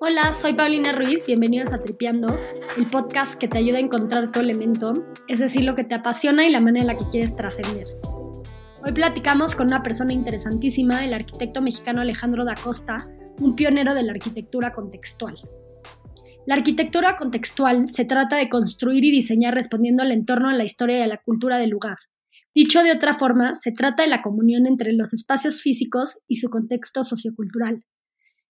Hola, soy Paulina Ruiz, bienvenidos a Tripeando, el podcast que te ayuda a encontrar tu elemento, es decir, lo que te apasiona y la manera en la que quieres trascender. Hoy platicamos con una persona interesantísima, el arquitecto mexicano Alejandro da Costa, un pionero de la arquitectura contextual. La arquitectura contextual se trata de construir y diseñar respondiendo al entorno, a la historia y a la cultura del lugar. Dicho de otra forma, se trata de la comunión entre los espacios físicos y su contexto sociocultural.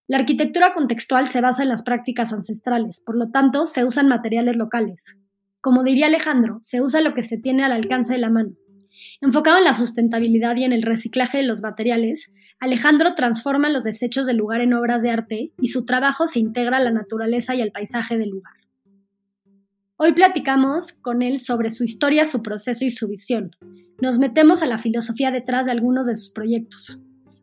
La arquitectura contextual se basa en las prácticas ancestrales, por lo tanto, se usan materiales locales. Como diría Alejandro, se usa lo que se tiene al alcance de la mano. Enfocado en la sustentabilidad y en el reciclaje de los materiales, Alejandro transforma los desechos del lugar en obras de arte y su trabajo se integra a la naturaleza y al paisaje del lugar. Hoy platicamos con él sobre su historia, su proceso y su visión. Nos metemos a la filosofía detrás de algunos de sus proyectos.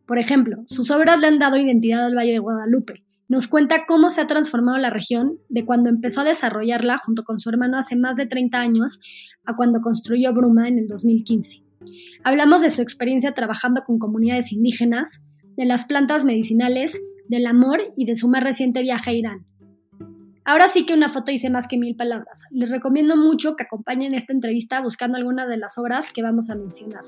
Por ejemplo, sus obras le han dado identidad al Valle de Guadalupe. Nos cuenta cómo se ha transformado la región de cuando empezó a desarrollarla junto con su hermano hace más de 30 años a cuando construyó Bruma en el 2015. Hablamos de su experiencia trabajando con comunidades indígenas, de las plantas medicinales, del amor y de su más reciente viaje a Irán. Ahora sí que una foto dice más que mil palabras. Les recomiendo mucho que acompañen esta entrevista buscando alguna de las obras que vamos a mencionar.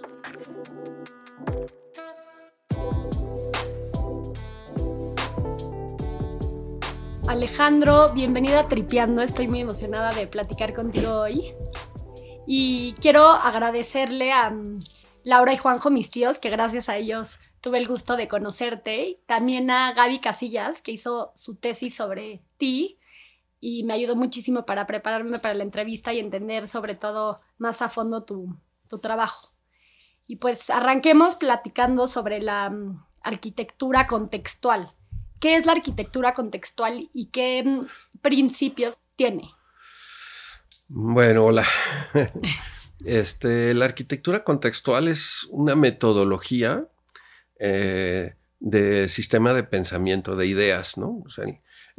Alejandro, bienvenida a Tripeando. Estoy muy emocionada de platicar contigo hoy. Y quiero agradecerle a mm, Laura y Juanjo, mis tíos, que gracias a ellos tuve el gusto de conocerte. También a Gaby Casillas, que hizo su tesis sobre ti y me ayudó muchísimo para prepararme para la entrevista y entender sobre todo más a fondo tu, tu trabajo. Y pues arranquemos platicando sobre la mm, arquitectura contextual. ¿Qué es la arquitectura contextual y qué mm, principios tiene? Bueno, hola. Este, la arquitectura contextual es una metodología eh, de sistema de pensamiento, de ideas, ¿no?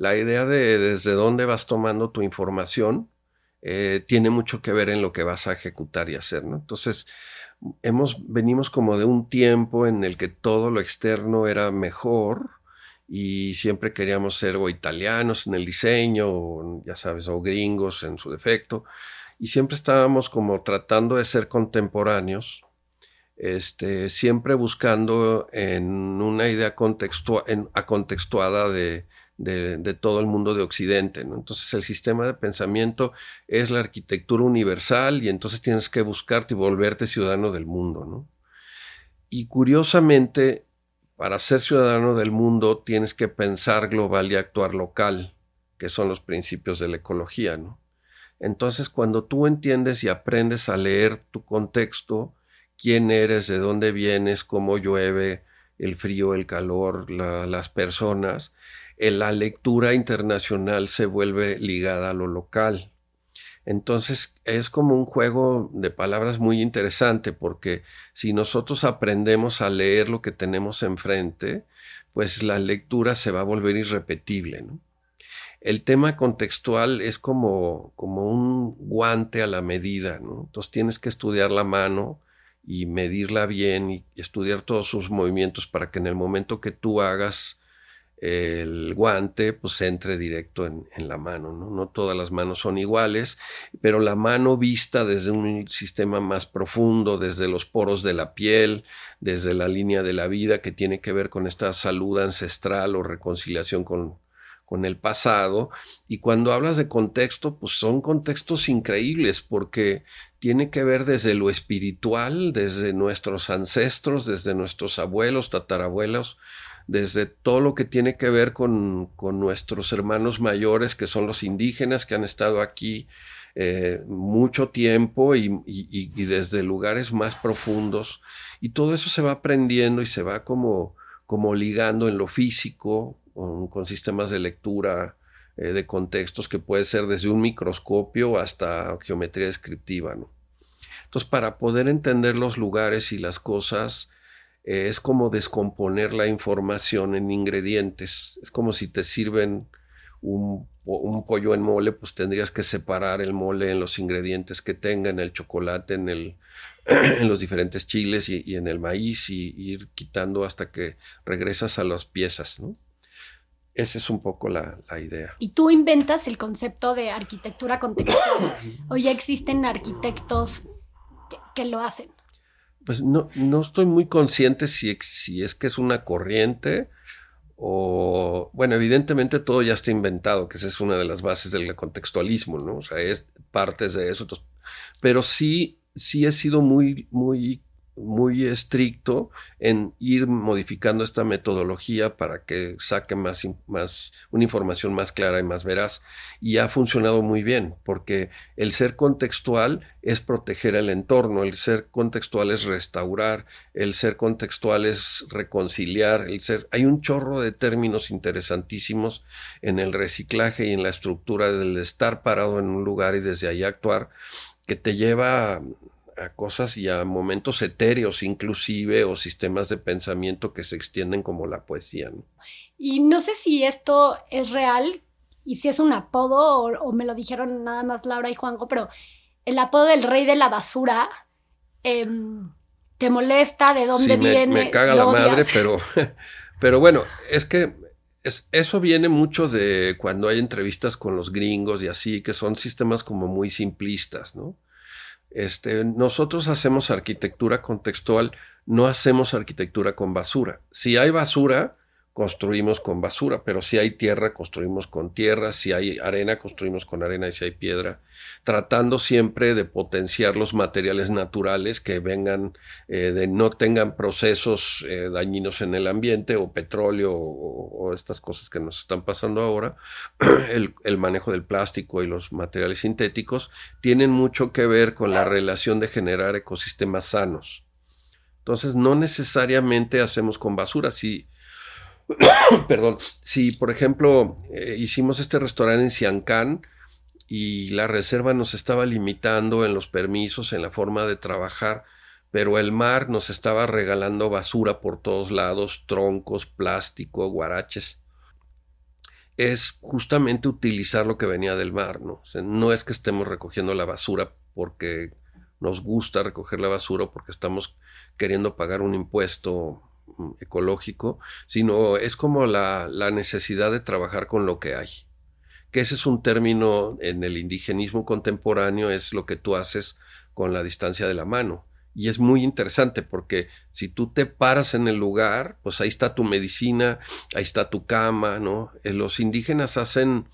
La idea de desde dónde vas tomando tu información eh, tiene mucho que ver en lo que vas a ejecutar y hacer, ¿no? Entonces, hemos, venimos como de un tiempo en el que todo lo externo era mejor, y siempre queríamos ser o italianos en el diseño, o, ya sabes, o gringos en su defecto, y siempre estábamos como tratando de ser contemporáneos, este, siempre buscando en una idea acontextuada de, de, todo el mundo de Occidente. Entonces el sistema de pensamiento es la arquitectura universal y entonces tienes que buscarte y volverte ciudadano del mundo. Y curiosamente, para ser ciudadano del mundo tienes que pensar global y actuar local, que son los principios de la ecología. Entonces, cuando tú entiendes y aprendes a leer tu contexto, quién eres, de dónde vienes, cómo llueve, el frío, el calor, las personas, la lectura internacional se vuelve ligada a lo local. Entonces es como un juego de palabras muy interesante porque si nosotros aprendemos a leer lo que tenemos enfrente, pues la lectura se va a volver irrepetible. El tema contextual es como, como un guante a la medida, ¿no? entonces tienes que estudiar la mano y medirla bien y estudiar todos sus movimientos para que en el momento que tú hagas el guante pues entre directo en, la mano. ¿no? ¿no? todas las manos son iguales, pero la mano vista desde un sistema más profundo, desde los poros de la piel, desde la línea de la vida que tiene que ver con esta salud ancestral o reconciliación con, con el pasado. Y cuando hablas de contexto, pues son contextos increíbles porque tiene que ver desde lo espiritual, desde nuestros ancestros, desde nuestros abuelos, tatarabuelos, desde todo lo que tiene que ver con, nuestros hermanos mayores, que son los indígenas, que han estado aquí eh, mucho tiempo y, desde lugares más profundos. Y todo eso se va aprendiendo y se va como, como ligando en lo físico, con, sistemas de lectura eh, de contextos que puede ser desde un microscopio hasta geometría descriptiva. ¿no? Entonces, para poder entender los lugares y las cosas, es como descomponer la información en ingredientes. Es como si te sirven un, pollo en mole, pues tendrías que separar el mole en los ingredientes que tenga, en el chocolate, en el, en los diferentes chiles y, en el maíz y, ir quitando hasta que regresas a las piezas, ¿no? Esa es un poco la, idea. Y tú inventas el concepto de arquitectura contextual. ¿O ya existen arquitectos que, lo hacen? Pues no, no estoy muy consciente si, es que es una corriente o, bueno, evidentemente todo ya está inventado, que esa es una de las bases del contextualismo, ¿no? O sea, es partes de eso. pero sí, sí he sido muy, muy muy estricto en ir modificando esta metodología para que saque más, más, una información más clara y más veraz. Y ha funcionado muy bien, porque el ser contextual es proteger el entorno, el ser contextual es restaurar, el ser contextual es reconciliar, el ser... Hay un chorro de términos interesantísimos en el reciclaje y en la estructura del estar parado en un lugar y desde ahí actuar que te lleva a cosas y a momentos etéreos inclusive o sistemas de pensamiento que se extienden como la poesía. Y no sé si esto es real y si es un apodo o, me lo dijeron nada más Laura y Juanjo, pero el apodo del rey de la basura em, te molesta, de dónde viene. Me caga la madre, pero, pero bueno, es que es, eso viene mucho de cuando hay entrevistas con los gringos y así, que son sistemas como muy simplistas, ¿no? Este, nosotros hacemos arquitectura contextual, no hacemos arquitectura con basura. Si hay basura, construimos con basura, pero si hay tierra, construimos con tierra, si hay arena, construimos con arena y si hay piedra, tratando siempre de potenciar los materiales naturales que vengan, eh, de no tengan procesos eh, dañinos en el ambiente o petróleo o, estas cosas que nos están pasando ahora, el, el manejo del plástico y los materiales sintéticos tienen mucho que ver con la relación de generar ecosistemas sanos. Entonces, no necesariamente hacemos con basura. Si, Perdón, si por ejemplo eh, hicimos este restaurante en Siancán y la reserva nos estaba limitando en los permisos, en la forma de trabajar, pero el mar nos estaba regalando basura por todos lados, troncos, plástico, guaraches. Es justamente utilizar lo que venía del mar, ¿no? no es que estemos recogiendo la basura porque nos gusta recoger la basura o porque estamos queriendo pagar un impuesto ecológico, sino es como la, necesidad de trabajar con lo que hay. Que ese es un término en el indigenismo contemporáneo, es lo que tú haces con la distancia de la mano. Y es muy interesante porque si tú te paras en el lugar, pues ahí está tu medicina, ahí está tu cama, ¿no? Eh, los indígenas hacen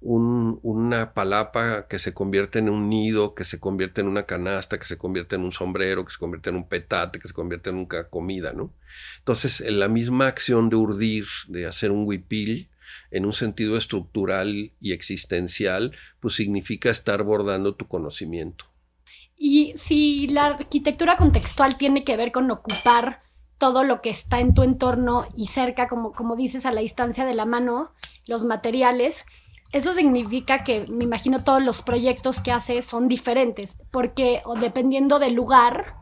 una palapa que se convierte en un nido, que se convierte en una canasta, que se convierte en un sombrero, que se convierte en un petate, que se convierte en una comida, ¿no? Entonces, en la misma acción de urdir, de hacer un huipil, en un sentido estructural y existencial, pues significa estar bordando tu conocimiento. Y si la arquitectura contextual tiene que ver con ocupar todo lo que está en tu entorno y cerca, como, como dices, a la distancia de la mano, los materiales, eso significa que me imagino todos los proyectos que hace son diferentes, porque o dependiendo del lugar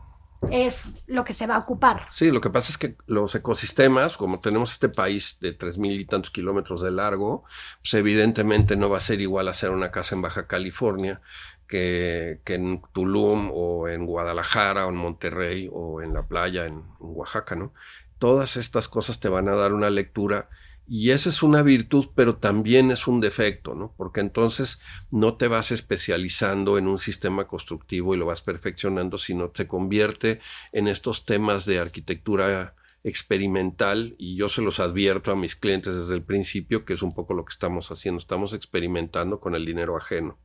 es lo que se va a ocupar. Sí, lo que pasa es que los ecosistemas, como tenemos este país de tres mil y tantos kilómetros de largo, pues evidentemente no va a ser igual hacer una casa en Baja California que, en Tulum o en Guadalajara o en Monterrey o en la playa en, en Oaxaca, ¿no? Todas estas cosas te van a dar una lectura y esa es una virtud, pero también es un defecto, ¿no? Porque entonces no te vas especializando en un sistema constructivo y lo vas perfeccionando, sino te convierte en estos temas de arquitectura experimental y yo se los advierto a mis clientes desde el principio que es un poco lo que estamos haciendo, estamos experimentando con el dinero ajeno.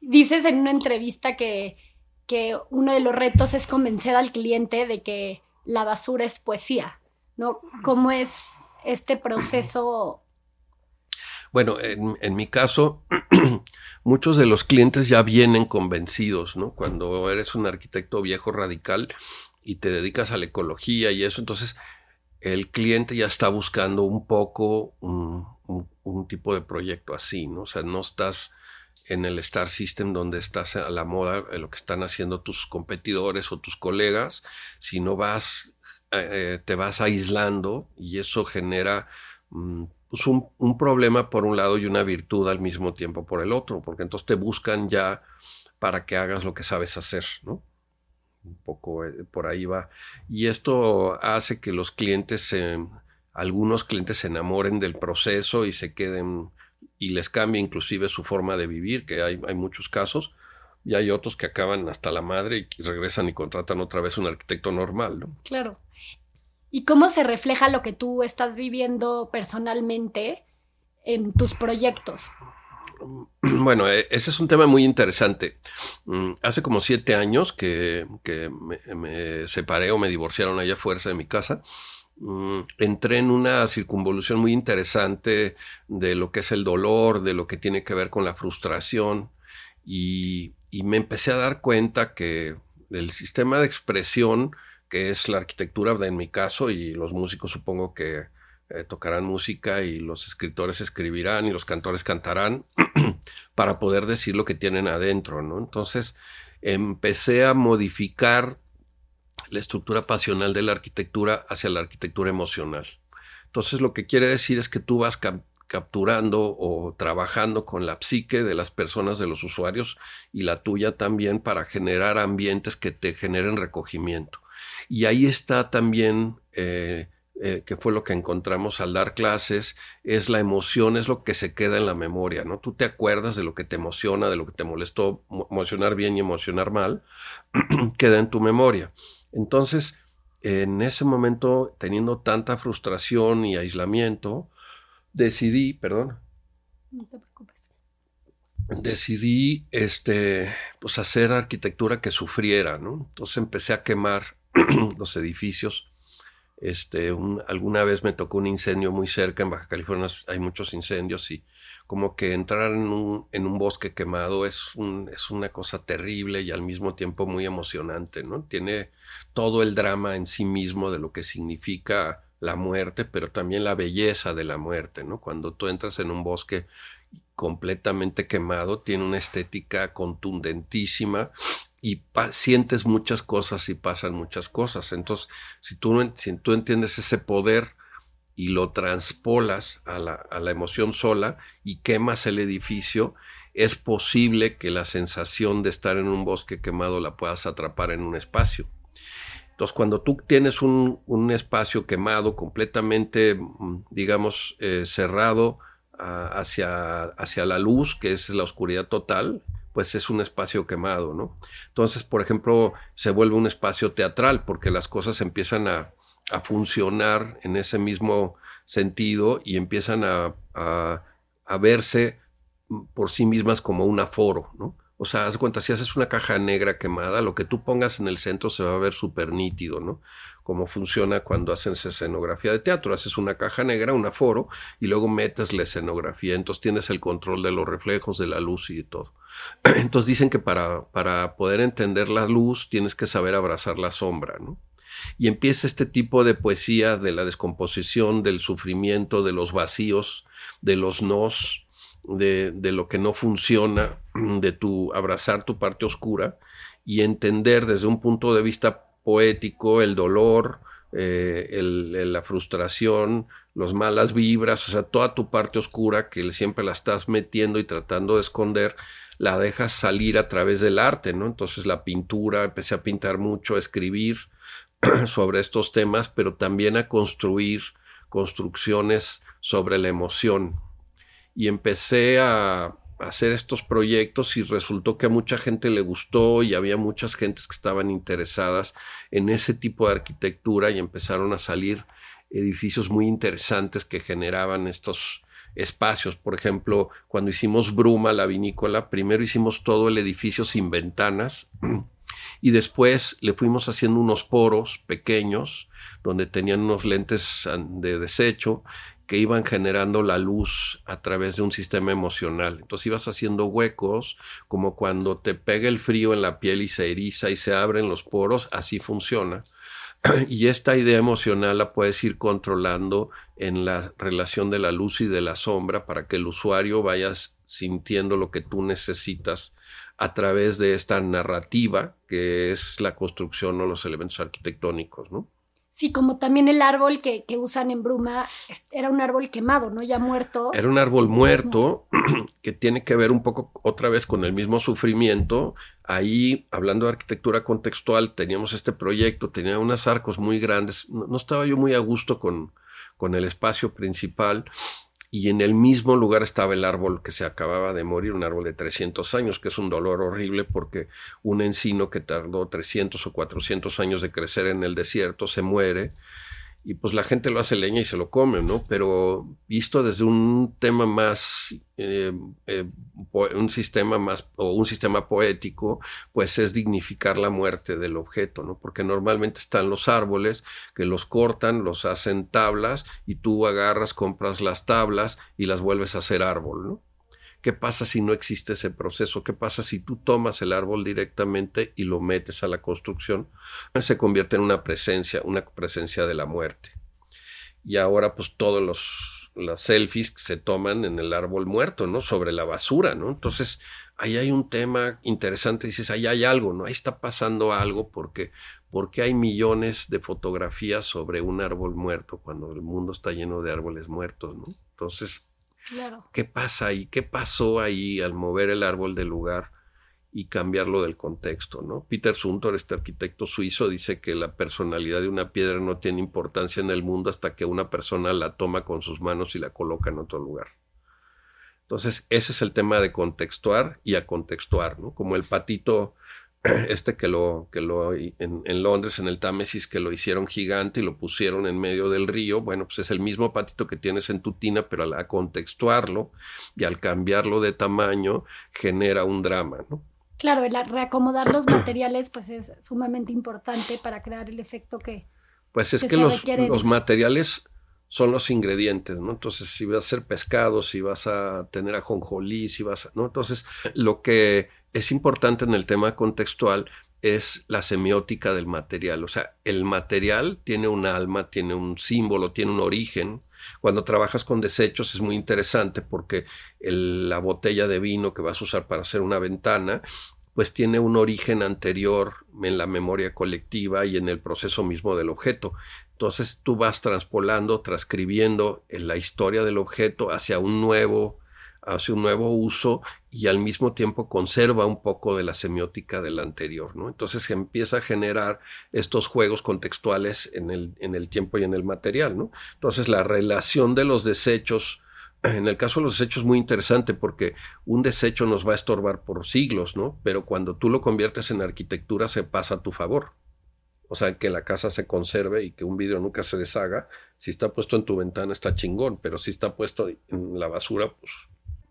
Dices en una entrevista que, que uno de los retos es convencer al cliente de que la basura es poesía, ¿no? ¿Cómo es este proceso? Bueno, en, mi caso, muchos de los clientes ya vienen convencidos, ¿no? Cuando eres un arquitecto viejo radical y te dedicas a la ecología y eso, entonces el cliente ya está buscando un poco un, tipo de proyecto así, ¿no? O sea, no estás en el Star System donde estás a la moda, en lo que están haciendo tus competidores o tus colegas, sino vas eh, te vas aislando y eso genera mm, pues un, problema por un lado y una virtud al mismo tiempo por el otro, porque entonces te buscan ya para que hagas lo que sabes hacer, ¿no? un poco eh, por ahí va. Y esto hace que los clientes, algunos clientes se enamoren del proceso y se queden y les cambie inclusive su forma de vivir, que hay muchos casos, y hay otros que acaban hasta la madre y regresan y contratan otra vez un arquitecto normal, ¿no? Claro. ¿Y cómo se refleja lo que tú estás viviendo personalmente en tus proyectos? Bueno, e, ese es un tema muy interesante. Mm, hace como siete años que, me, separé o me divorciaron allá fuerza de mi casa. Mm, entré en una circunvolución muy interesante de lo que es el dolor, de lo que tiene que ver con la frustración y, me empecé a dar cuenta que el sistema de expresión, que es la arquitectura en mi caso y los músicos supongo que eh, tocarán música y los escritores escribirán y los cantores cantarán para poder decir lo que tienen adentro, ¿no? Entonces empecé a modificar la estructura pasional de la arquitectura hacia la arquitectura emocional. Entonces lo que quiere decir es que tú vas capturando o trabajando con la psique de las personas, de los usuarios y la tuya también para generar ambientes que te generen recogimiento. Y ahí está también eh, eh, que fue lo que encontramos al dar clases, es la emoción, es lo que se queda en la memoria, ¿no? Tú te acuerdas de lo que te emociona, de lo que te molestó, emocionar bien y emocionar mal, queda en tu memoria. Entonces, en ese momento, teniendo tanta frustración y aislamiento, decidí, perdón. No te preocupes. Decidí, este, pues hacer arquitectura que sufriera, ¿no? Entonces empecé a quemar los edificios este, alguna vez me tocó un incendio muy cerca, en Baja California hay muchos incendios y como que entrar en un, en un bosque quemado es, un, es una cosa terrible y al mismo tiempo muy emocionante, ¿no? Tiene todo el drama en sí mismo de lo que significa la muerte, pero también la belleza de la muerte, ¿no? Cuando tú entras en un bosque completamente quemado, tiene una estética contundentísima y sientes muchas cosas y pasan muchas cosas. Entonces, si tú, si tú entiendes ese poder y lo transpolas a la, a la emoción sola y quemas el edificio, es posible que la sensación de estar en un bosque quemado la puedas atrapar en un espacio. Entonces, cuando tú tienes un, un espacio quemado, completamente, mm, digamos, eh, cerrado hacia, hacia la luz, que es la oscuridad total, pues es un espacio quemado, ¿no? Entonces, por ejemplo, se vuelve un espacio teatral porque las cosas empiezan a, funcionar en ese mismo sentido y empiezan a, a, verse por sí mismas como un aforo, ¿no? O sea, haz cuenta, si haces una caja negra quemada, lo que tú pongas en el centro se va a ver súper nítido, ¿no? cómo funciona cuando haces escenografía de teatro. Haces una caja negra, un aforo, y luego metes la escenografía. Entonces tienes el control de los reflejos, de la luz y de todo. Entonces dicen que para, para poder entender la luz tienes que saber abrazar la sombra, ¿no? Y empieza este tipo de poesía de la descomposición, del sufrimiento, de los vacíos, de los nos, de, de lo que no funciona, de tu abrazar tu parte oscura y entender desde un punto de vista poético, el dolor, eh, la frustración, las malas vibras, o sea, toda tu parte oscura que siempre la estás metiendo y tratando de esconder, la dejas salir a través del arte, ¿no? Entonces la pintura, empecé a pintar mucho, a escribir sobre estos temas, pero también a construir construcciones sobre la emoción. Y empecé a, hacer estos proyectos y resultó que a mucha gente le gustó y había muchas gentes que estaban interesadas en ese tipo de arquitectura y empezaron a salir edificios muy interesantes que generaban estos espacios. Por ejemplo, cuando hicimos Bruma, la vinícola, primero hicimos todo el edificio sin ventanas y después le fuimos haciendo unos poros pequeños donde tenían unos lentes de desecho que iban generando la luz a través de un sistema emocional. Entonces ibas haciendo huecos, como cuando te pega el frío en la piel y se eriza y se abren los poros, así funciona. Y esta idea emocional la puedes ir controlando en la relación de la luz y de la sombra para que el usuario vaya sintiendo lo que tú necesitas a través de esta narrativa que es la construcción o los elementos arquitectónicos, ¿no? Sí, como también el árbol que, usan en Bruma era un árbol quemado, ¿no? Ya muerto. Era un árbol muerto que tiene que ver un poco otra vez con el mismo sufrimiento. Ahí, hablando de arquitectura contextual, teníamos este proyecto, tenía unos arcos muy grandes. No, estaba yo muy a gusto con, con el espacio principal y en el mismo lugar estaba el árbol que se acababa de morir, un árbol de 300 años, que es un dolor horrible porque un encino que tardó 300 o 400 años de crecer en el desierto se muere y pues la gente lo hace leña y se lo come, ¿no? Pero visto desde un tema más, eh, eh, un sistema más, o un sistema poético, pues es dignificar la muerte del objeto, ¿no? Porque normalmente están los árboles que los cortan, los hacen tablas y tú agarras, compras las tablas y las vuelves a hacer árbol, ¿no? ¿Qué pasa si no existe ese proceso? ¿Qué pasa si tú tomas el árbol directamente y lo metes a la construcción? Se convierte en una presencia, una presencia de la muerte. Y ahora pues todos los las selfies se toman en el árbol muerto, ¿no? Sobre la basura, ¿no? Entonces, ahí hay un tema interesante, dices, ahí hay algo, ¿no? Ahí está pasando algo porque, porque hay millones de fotografías sobre un árbol muerto cuando el mundo está lleno de árboles muertos, ¿no? Entonces, ¿Qué pasa ahí? ¿Qué pasó ahí al mover el árbol del lugar y cambiarlo del contexto? ¿no? Peter Zumthor, este arquitecto suizo, dice que la personalidad de una piedra no tiene importancia en el mundo hasta que una persona la toma con sus manos y la coloca en otro lugar. Entonces, ese es el tema de contextuar y a contextuar, ¿no? Como el patito este que lo, que lo en, en, Londres, en el Támesis, que lo hicieron gigante y lo pusieron en medio del río, bueno, pues es el mismo patito que tienes en tu tina, pero al contextuarlo y al cambiarlo de tamaño, genera un drama, ¿no? Claro, el reacomodar los materiales, pues es sumamente importante para crear el efecto que. Pues es que, los, los materiales son los ingredientes, ¿no? Entonces, si vas a hacer pescado, si vas a tener ajonjolí, si vas a, ¿no? Entonces, lo que es importante en el tema contextual es la semiótica del material. O sea, el material tiene un alma, tiene un símbolo, tiene un origen. Cuando trabajas con desechos es muy interesante porque la botella de vino que vas a usar para hacer una ventana, pues tiene un origen anterior en la memoria colectiva y en el proceso mismo del objeto. Entonces tú vas transpolando, transcribiendo la historia del objeto hacia un nuevo hace un nuevo uso y al mismo tiempo conserva un poco de la semiótica del anterior, ¿no? Entonces se empieza a generar estos juegos contextuales en el, en el tiempo y en el material, ¿no? Entonces la relación de los desechos, en el caso de los desechos es muy interesante porque un desecho nos va a estorbar por siglos, ¿no? Pero cuando tú lo conviertes en arquitectura se pasa a tu favor. O sea, que la casa se conserve y que un vidrio nunca se deshaga. Si está puesto en tu ventana está chingón, pero si está puesto en la basura, pues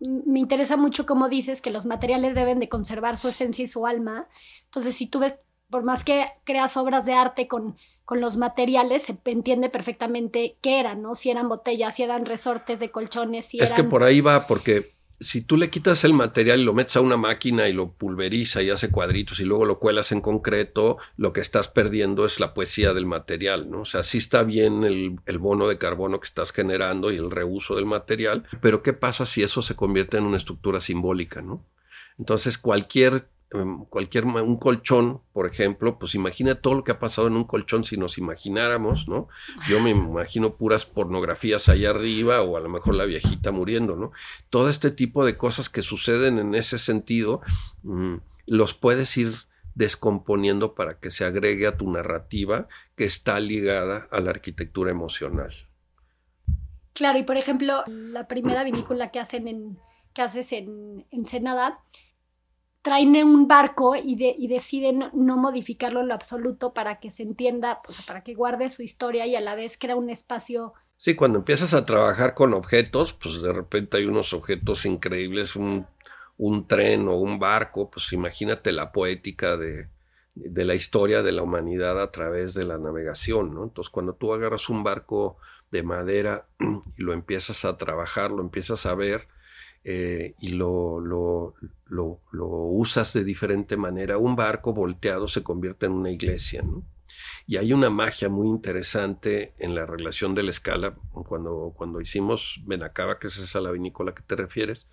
me interesa mucho cómo dices que los materiales deben de conservar su esencia y su alma. Entonces, si tú ves, por más que creas obras de arte con, con los materiales, se entiende perfectamente qué eran, ¿no? Si eran botellas, si eran resortes de colchones, si es que por ahí va, porque si tú le quitas el material y lo metes a una máquina y lo pulveriza y hace cuadritos y luego lo cuelas en concreto, lo que estás perdiendo es la poesía del material, ¿no? O sea, sí está bien el, el, bono de carbono que estás generando y el reuso del material, pero ¿qué pasa si eso se convierte en una estructura simbólica, ¿no? Entonces, cualquier cualquier, un colchón, por ejemplo, pues imagina todo lo que ha pasado en un colchón si nos imagináramos, ¿no? Yo me imagino puras pornografías allá arriba o a lo mejor la viejita muriendo, ¿no? Todo este tipo de cosas que suceden en ese sentido, mm, los puedes ir descomponiendo para que se agregue a tu narrativa que está ligada a la arquitectura emocional. Claro, y por ejemplo, la primera vinícula que hacen en, que haces en Ensenada, traen un barco y, y deciden no modificarlo en lo absoluto para que se entienda, pues, para que guarde su historia y a la vez crea un espacio. Sí, cuando empiezas a trabajar con objetos, pues de repente hay unos objetos increíbles, un, un tren o un barco, pues imagínate la poética de, de la historia de la humanidad a través de la navegación, ¿no? Entonces, cuando tú agarras un barco de madera y lo empiezas a trabajar, lo empiezas a ver, eh, y lo, lo, lo, lo, usas de diferente manera, un barco volteado se convierte en una iglesia. Y hay una magia muy interesante en la relación de la escala. Cuando, cuando hicimos Benacaba, que es esa la vinícola que te refieres,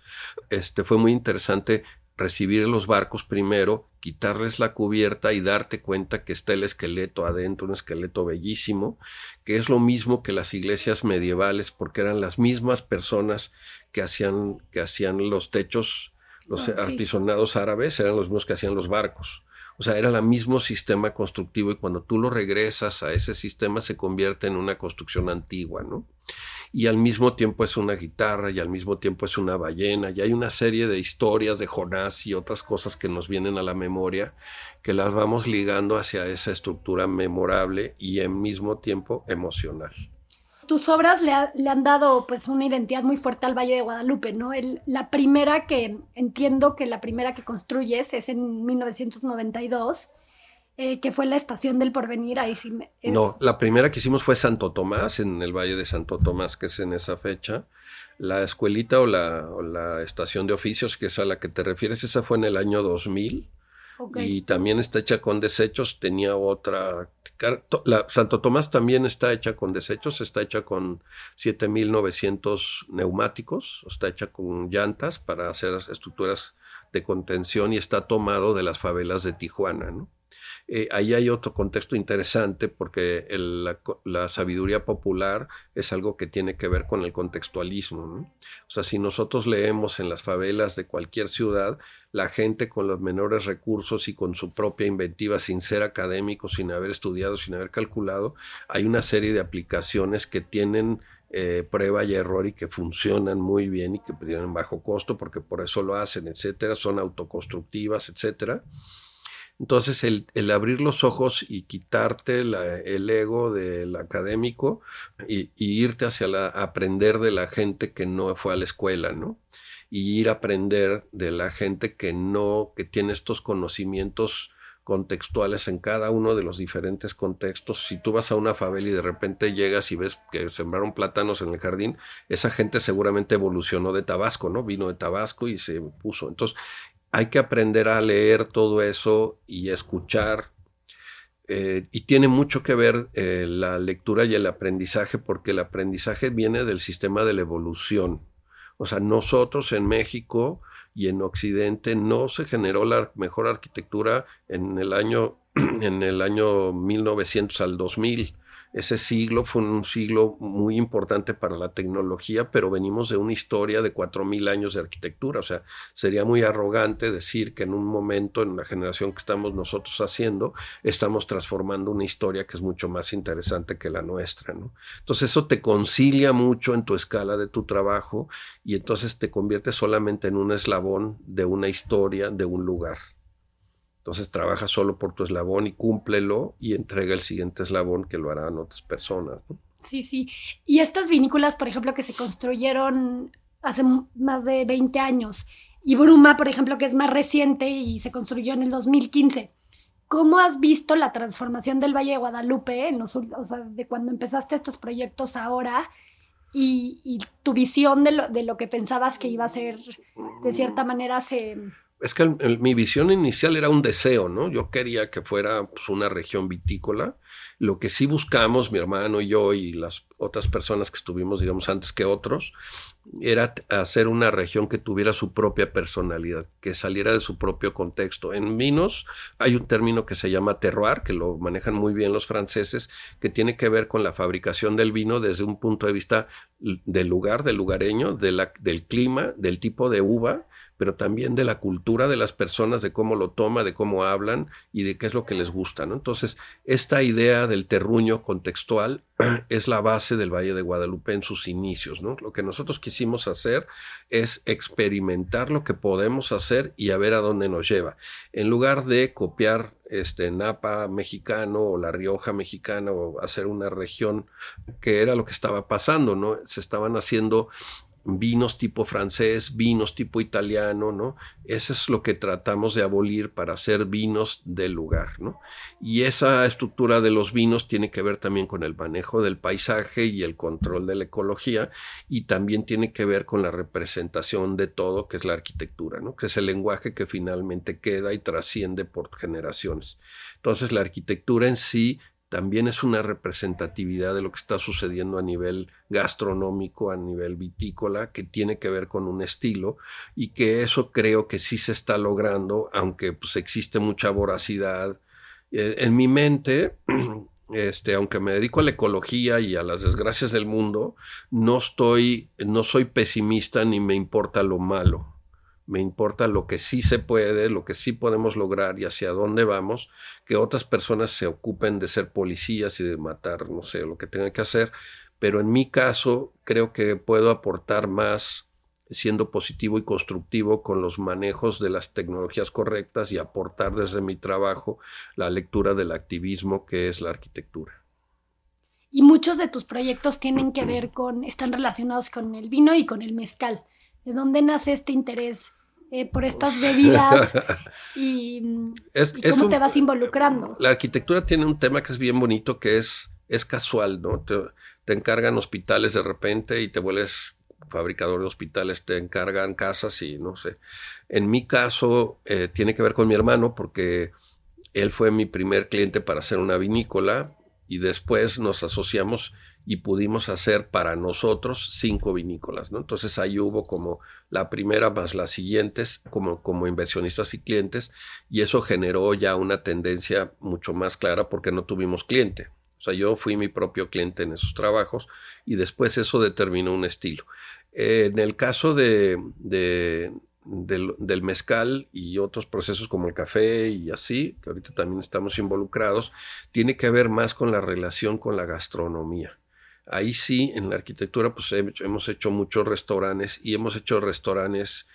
este, fue muy interesante recibir los barcos primero, quitarles la cubierta y darte cuenta que está el esqueleto adentro, un esqueleto bellísimo, que es lo mismo que las iglesias medievales, porque eran las mismas personas que hacían, que hacían los techos, los ah, artisonados árabes, eran los mismos que hacían los barcos. O sea, era el mismo sistema constructivo y cuando tú lo regresas a ese sistema se convierte en una construcción antigua, ¿no? Y al mismo tiempo es una guitarra y al mismo tiempo es una ballena y hay una serie de historias de Jonás y otras cosas que nos vienen a la memoria que las vamos ligando hacia esa estructura memorable y al mismo tiempo emocional. Tus obras le, han dado pues una identidad muy fuerte al Valle de Guadalupe, ¿no? la primera que entiendo que la primera que construyes es en 1992 eh, que fue la estación del porvenir. Ahí sí No, la primera que hicimos fue Santo Tomás, en el Valle de Santo Tomás, que es en esa fecha. La escuelita o la, la estación de oficios, que es a la que te refieres, esa fue en el año 2000. Y también está hecha con desechos, tenía otra... La, Santo Tomás también está hecha con desechos, está hecha con 7.900 neumáticos, está hecha con llantas para hacer estructuras de contención y está tomado de las favelas de Tijuana, ¿no? Eh, ahí hay otro contexto interesante porque la, sabiduría popular es algo que tiene que ver con el contextualismo. O sea, si nosotros leemos en las favelas de cualquier ciudad, la gente con los menores recursos y con su propia inventiva, sin ser académico, sin haber estudiado, sin haber calculado, hay una serie de aplicaciones que tienen eh, prueba y error y que funcionan muy bien y que tienen bajo costo porque por eso lo hacen, etcétera, son autoconstructivas, etcétera. Entonces, el, abrir los ojos y quitarte el ego del académico y, irte hacia la, aprender de la gente que no fue a la escuela, ¿no? Y ir a aprender de la gente que no, que tiene estos conocimientos contextuales en cada uno de los diferentes contextos. Si tú vas a una favela y de repente llegas y ves que sembraron plátanos en el jardín, esa gente seguramente evolucionó de Tabasco, ¿no? Vino de Tabasco y se puso. Entonces, hay que aprender a leer todo eso y escuchar. Eh, y tiene mucho que ver eh, la lectura y el aprendizaje, porque el aprendizaje viene del sistema de la evolución. O sea, nosotros en México y en Occidente no se generó la mejor arquitectura en el año, en el año 1900 al 2000 ese siglo fue un siglo muy importante para la tecnología, pero venimos de una historia de cuatro mil años de arquitectura. O sea, sería muy arrogante decir que en un momento, en la generación que estamos nosotros haciendo, estamos transformando una historia que es mucho más interesante que la nuestra. ¿no? Entonces eso te concilia mucho en tu escala de tu trabajo y entonces te convierte solamente en un eslabón de una historia, de un lugar. Entonces trabaja solo por tu eslabón y cúmplelo y entrega el siguiente eslabón que lo harán otras personas. Sí, sí. Y estas vinícolas, por ejemplo, que se construyeron hace más de 20 años, y Bruma, por ejemplo, que es más reciente y se construyó en el 2015. ¿Cómo has visto la transformación del Valle de Guadalupe en los, o sea, de cuando empezaste estos proyectos ahora y, y tu visión de lo, de lo, que pensabas que iba a ser, de cierta manera, se, es que mi visión inicial era un deseo, ¿no? Yo quería que fuera pues, una región vitícola. Lo que sí buscamos, mi hermano y yo y las otras personas que estuvimos, digamos, antes que otros, era hacer una región que tuviera su propia personalidad, que saliera de su propio contexto. En vinos hay un término que se llama terroir, que lo manejan muy bien los franceses, que tiene que ver con la fabricación del vino desde un punto de vista del lugar, del lugareño, del clima, del tipo de uva pero también de la cultura de las personas, de cómo lo toma, de cómo hablan y de qué es lo que les gusta. ¿no? Entonces, esta idea del terruño contextual es la base del Valle de Guadalupe en sus inicios. ¿no? Lo que nosotros quisimos hacer es experimentar lo que podemos hacer y a ver a dónde nos lleva. En lugar de copiar este Napa mexicano o La Rioja mexicana o hacer una región que era lo que estaba pasando, ¿no? Se estaban haciendo vinos tipo francés, vinos tipo italiano, ¿no? Eso es lo que tratamos de abolir para hacer vinos del lugar, ¿no? Y esa estructura de los vinos tiene que ver también con el manejo del paisaje y el control de la ecología y también tiene que ver con la representación de todo, que es la arquitectura, ¿no? Que es el lenguaje que finalmente queda y trasciende por generaciones. Entonces la arquitectura en sí también es una representatividad de lo que está sucediendo a nivel gastronómico, a nivel vitícola, que tiene que ver con un estilo y que eso creo que sí se está logrando, aunque pues, existe mucha voracidad. Eh, en mi mente, este, aunque me dedico a la ecología y a las desgracias del mundo, no estoy, no soy pesimista ni me importa lo malo me importa lo que sí se puede, lo que sí podemos lograr y hacia dónde vamos, que otras personas se ocupen de ser policías y de matar, no sé, lo que tengan que hacer, pero en mi caso creo que puedo aportar más siendo positivo y constructivo con los manejos de las tecnologías correctas y aportar desde mi trabajo la lectura del activismo que es la arquitectura. Y muchos de tus proyectos tienen que ver con, están relacionados con el vino y con el mezcal. ¿De dónde nace este interés eh, por estas bebidas y, cómo te vas involucrando? La arquitectura tiene un tema que es bien bonito, que es, es casual, ¿no? Te, encargan hospitales de repente y te vuelves fabricador de hospitales, te encargan casas y no sé. En mi caso, eh, tiene que ver con mi hermano porque él fue mi primer cliente para hacer una vinícola y después nos asociamos y pudimos hacer para nosotros cinco vinícolas, ¿no? Entonces ahí hubo como la primera más las siguientes como, como inversionistas y clientes y eso generó ya una tendencia mucho más clara porque no tuvimos cliente. O sea, yo fui mi propio cliente en esos trabajos y después eso determinó un estilo. en el caso de, de del, del, mezcal y otros procesos como el café y así, que ahorita también estamos involucrados, tiene que ver más con la relación con la gastronomía. Ahí sí, en la arquitectura, pues hemos hecho muchos restaurantes y hemos hecho restaurantes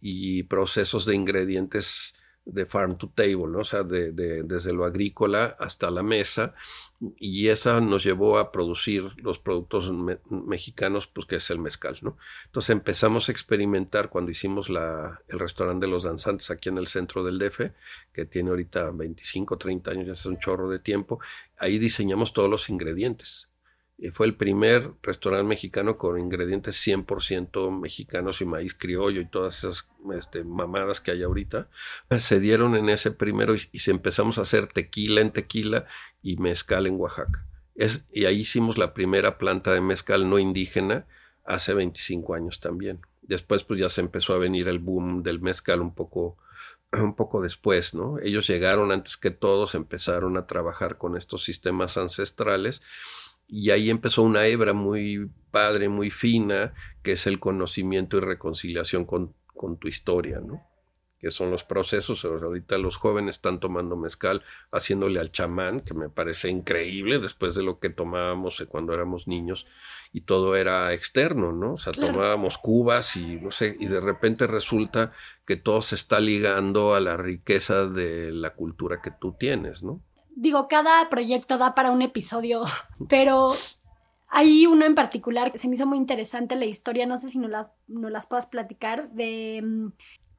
y procesos de ingredientes de farm to table, ¿no? o sea, de, desde lo agrícola hasta la mesa, y esa nos llevó a producir los productos mexicanos, pues que es el mezcal, ¿no? Entonces empezamos a experimentar cuando hicimos el restaurante de los danzantes aquí en el centro del DF, que tiene ahorita 25, 30 años, ya es un chorro de tiempo, ahí diseñamos todos los ingredientes fue el primer restaurante mexicano con ingredientes 100% mexicanos y maíz criollo y todas esas este, mamadas que hay ahorita. Se dieron en ese primero y, se empezamos a hacer tequila en tequila y mezcal en Oaxaca. Es, y ahí hicimos la primera planta de mezcal no indígena hace 25 años también. Después pues ya se empezó a venir el boom del mezcal un poco un poco después, ¿no? Ellos llegaron antes que todos, empezaron a trabajar con estos sistemas ancestrales y ahí empezó una hebra muy padre, muy fina, que es el conocimiento y reconciliación con, con tu historia, ¿no? que son los procesos. Ahorita los jóvenes están tomando mezcal, haciéndole al chamán, que me parece increíble después de lo que tomábamos eh, cuando éramos niños y todo era externo, ¿no? O sea, tomábamos cubas y no sé, y de repente resulta que todo se está ligando a la riqueza de la cultura que tú tienes, ¿no? Digo, cada proyecto da para un episodio, pero hay uno en particular que se me hizo muy interesante la historia, no sé si no, la, no las puedas platicar, de mm,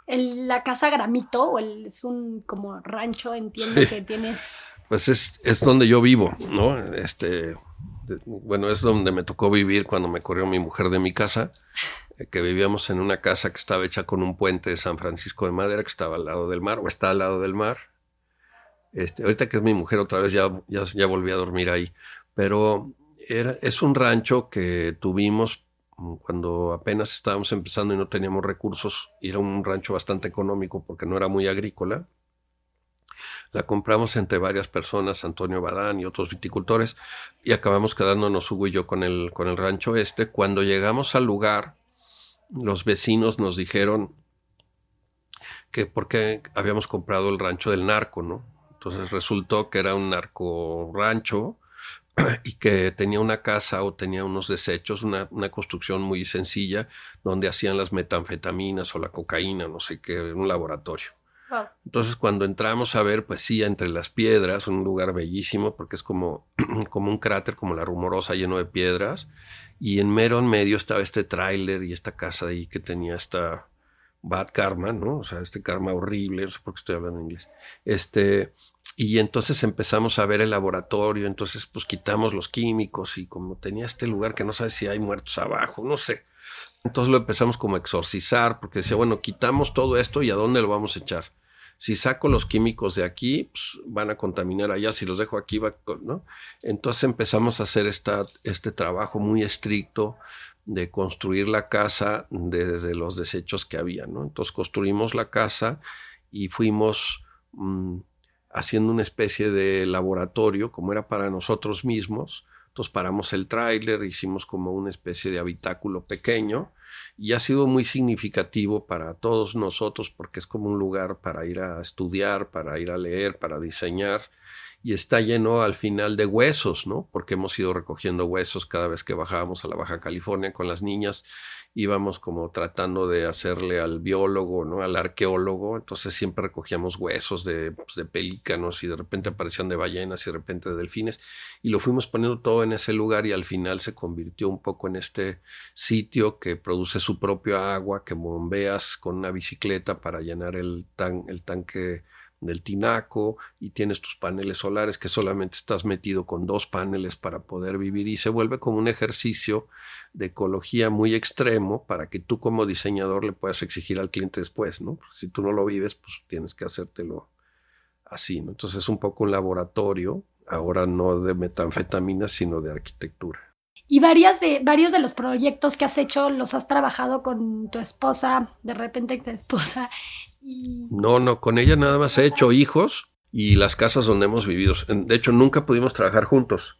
la casa Gramito, o el, es un como rancho, entiendo que tienes. Pues es, es donde yo vivo, ¿no? Este, bueno, es donde me tocó vivir cuando me corrió mi mujer de mi casa, eh, que vivíamos en una casa que estaba hecha con un puente de San Francisco de Madera que estaba al lado del mar, o está al lado del mar este, ahorita que es mi mujer otra vez ya, ya, volví a dormir ahí. Pero es un rancho que tuvimos cuando apenas estábamos empezando y no teníamos recursos. era un rancho bastante económico porque no era muy agrícola. La compramos entre varias personas, Antonio Badán y otros viticultores, y acabamos quedándonos Hugo y yo con el, con el rancho este. Cuando llegamos al lugar, los vecinos nos dijeron que porque habíamos comprado el rancho del narco, ¿no? Entonces resultó que era un narco rancho y que tenía una casa o tenía unos desechos, una, construcción muy sencilla donde hacían las metanfetaminas o la cocaína, no sé qué, en un laboratorio. Entonces cuando entramos a ver, pues sí, entre las piedras, un lugar bellísimo porque es como, como un cráter, como la rumorosa, lleno de piedras, y en mero en medio estaba este tráiler y esta casa ahí que tenía esta bad karma, ¿no? O sea, este karma horrible, no sé por qué estoy hablando en inglés. Este, y entonces empezamos a ver el laboratorio, entonces pues quitamos los químicos y como tenía este lugar que no sabe si hay muertos abajo, no sé. Entonces lo empezamos como a exorcizar porque decía, bueno, quitamos todo esto y a dónde lo vamos a echar. si saco los químicos de aquí, pues, van a contaminar allá, si los dejo aquí, va, ¿no? Entonces empezamos a hacer esta, este trabajo muy estricto de construir la casa desde los desechos que había, ¿no? Entonces construimos la casa y fuimos mm, haciendo una especie de laboratorio, como era para nosotros mismos, entonces paramos el tráiler, hicimos como una especie de habitáculo pequeño y ha sido muy significativo para todos nosotros porque es como un lugar para ir a estudiar, para ir a leer, para diseñar y está lleno al final de huesos, ¿no? Porque hemos ido recogiendo huesos cada vez que bajábamos a la Baja California con las niñas íbamos como tratando de hacerle al biólogo, ¿no? Al arqueólogo, entonces siempre recogíamos huesos de, pues, pelícanos y de repente aparecían de ballenas y de repente de delfines y lo fuimos poniendo todo en ese lugar y al final se convirtió un poco en este sitio que produce su propia agua, que bombeas con una bicicleta para llenar el, tan, el tanque del tinaco y tienes tus paneles solares que solamente estás metido con dos paneles para poder vivir y se vuelve como un ejercicio de ecología muy extremo para que tú como diseñador le puedas exigir al cliente después, ¿no? Si tú no lo vives, pues tienes que hacértelo así, ¿no? Entonces es un poco un laboratorio, ahora no de metanfetamina, sino de arquitectura. Y de, varios de los proyectos que has hecho los has trabajado con tu esposa, de repente tu esposa, no, no, con ella nada más he hecho hijos y las casas donde hemos vivido. De hecho, nunca pudimos trabajar juntos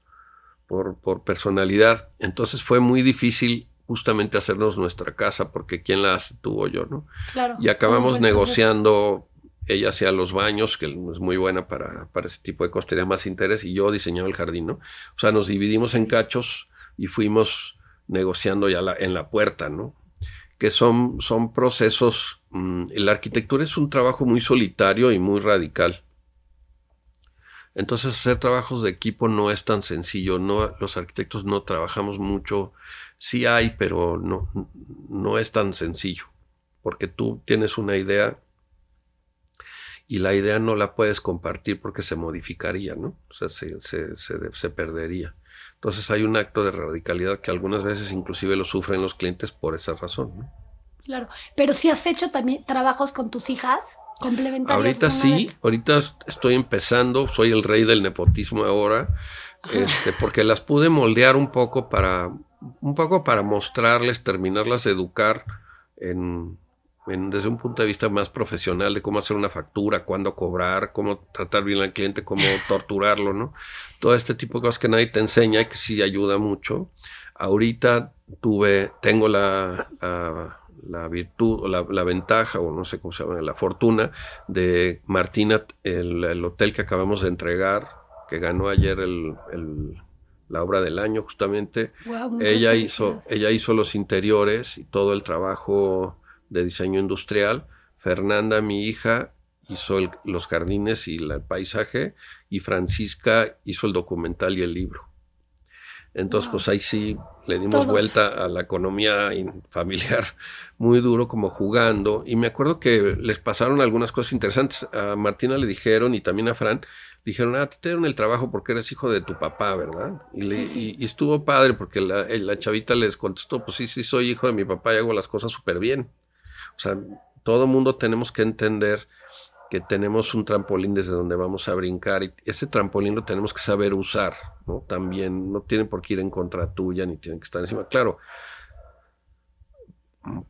por, por personalidad. Entonces fue muy difícil justamente hacernos nuestra casa porque quién la tuvo yo, ¿no? Claro. Y acabamos negociando, ella hacía los baños, que es muy buena para, para ese tipo de cosas, tenía más interés, y yo diseñaba el jardín, ¿no? O sea, nos dividimos en cachos y fuimos negociando ya la, en la puerta, ¿no? Que son, son procesos la arquitectura es un trabajo muy solitario y muy radical. Entonces hacer trabajos de equipo no es tan sencillo. No, los arquitectos no trabajamos mucho. Sí hay, pero no, no es tan sencillo. Porque tú tienes una idea y la idea no la puedes compartir porque se modificaría, ¿no? O sea, se, se, se perdería. Entonces hay un acto de radicalidad que algunas veces inclusive lo sufren los clientes por esa razón, ¿no? Claro, pero si has hecho también trabajos con tus hijas complementarios. Ahorita sí, ahorita estoy empezando, soy el rey del nepotismo ahora, este, porque las pude moldear un poco para, un poco para mostrarles, terminarlas de educar en, desde un punto de vista más profesional de cómo hacer una factura, cuándo cobrar, cómo tratar bien al cliente, cómo torturarlo, ¿no? Todo este tipo de cosas que nadie te enseña y que sí ayuda mucho. Ahorita tuve, tengo la la virtud o la, ventaja, o no sé cómo se llama, la fortuna de Martina, el, hotel que acabamos de entregar, que ganó ayer el, la obra del año justamente. ella, hizo, ella hizo los interiores y todo el trabajo de diseño industrial. Fernanda, mi hija, hizo los jardines y el paisaje y Francisca hizo el documental y el libro. Entonces, pues ahí sí le dimos vuelta a la economía familiar muy duro, como jugando. Y me acuerdo que les pasaron algunas cosas interesantes. A Martina le dijeron y también a Fran, dijeron, ah, te dieron el trabajo porque eres hijo de tu papá, ¿verdad? Y, estuvo padre porque la, la, chavita les contestó, pues sí, sí, soy hijo de mi papá y hago las cosas súper bien. O sea, todo mundo tenemos que entender que tenemos un trampolín desde donde vamos a brincar y ese trampolín lo tenemos que saber usar, ¿no? También no tiene por qué ir en contra tuya ni tiene que estar encima. Claro,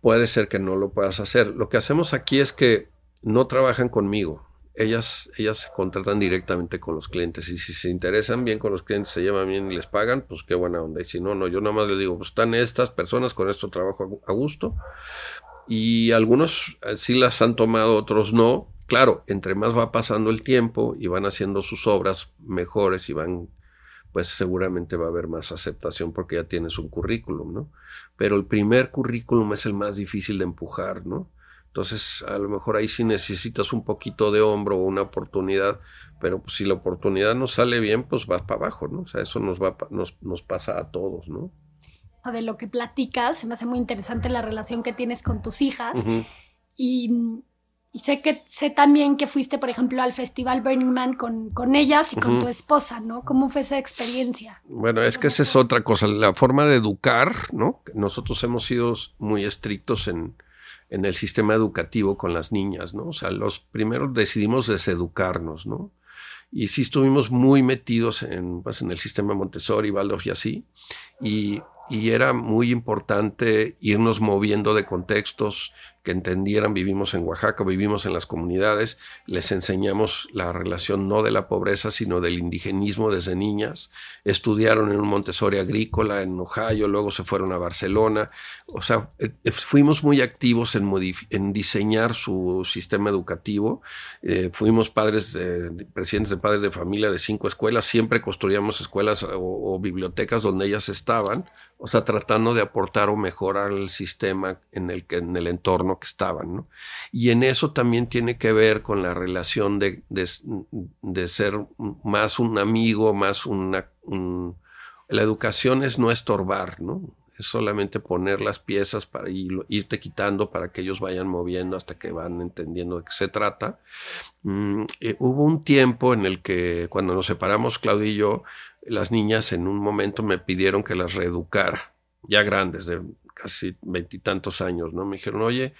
puede ser que no lo puedas hacer. Lo que hacemos aquí es que no trabajan conmigo. Ellas, ellas se contratan directamente con los clientes y si se interesan bien con los clientes, se llevan bien y les pagan, pues qué buena onda. Y si no, no, yo nada más les digo, pues están estas personas con esto trabajo a gusto. Y algunos eh, sí las han tomado, otros no, claro, entre más va pasando el tiempo y van haciendo sus obras mejores y van, pues seguramente va a haber más aceptación porque ya tienes un currículum, ¿no? Pero el primer currículum es el más difícil de empujar, ¿no? Entonces, a lo mejor ahí sí necesitas un poquito de hombro o una oportunidad, pero pues, si la oportunidad no sale bien, pues vas para abajo, ¿no? O sea, eso nos, va, nos, nos pasa a todos, ¿no? De lo que platicas, se me hace muy interesante la relación que tienes con tus hijas. Y y sé que sé también que fuiste, por ejemplo, al Festival Burning Man con, con ellas y con tu esposa, ¿no? ¿Cómo fue esa experiencia? Bueno, es que esa es otra cosa, la forma de educar, ¿no? Nosotros hemos sido muy estrictos en, en el sistema educativo con las niñas, ¿no? O sea, los primeros decidimos deseducarnos, ¿no? Y sí estuvimos muy metidos en, pues, en el sistema Montessori, Waldorf y así. Y, y era muy importante irnos moviendo de contextos, que entendieran, vivimos en Oaxaca, vivimos en las comunidades, les enseñamos la relación no de la pobreza, sino del indigenismo desde niñas. Estudiaron en un Montessori agrícola en Ohio, luego se fueron a Barcelona. O sea, eh, eh, fuimos muy activos en, diseñar su sistema educativo. Eh, fuimos padres, presidentes de padres de familia de cinco escuelas, siempre construíamos escuelas o, o bibliotecas donde ellas estaban, o sea, tratando de aportar o mejorar el sistema en el, que, en el entorno que estaban. ¿no? Y en eso también tiene que ver con la relación de, de, ser más un amigo, más una... la educación es no estorbar, ¿no? Es solamente poner las piezas para irte quitando para que ellos vayan moviendo hasta que van entendiendo de qué se trata. Mm, eh, hubo un tiempo en el que cuando nos separamos, Claudio y yo, las niñas en un momento me pidieron que las reeducara, ya grandes, de casi veintitantos años, ¿no? Me dijeron, oye,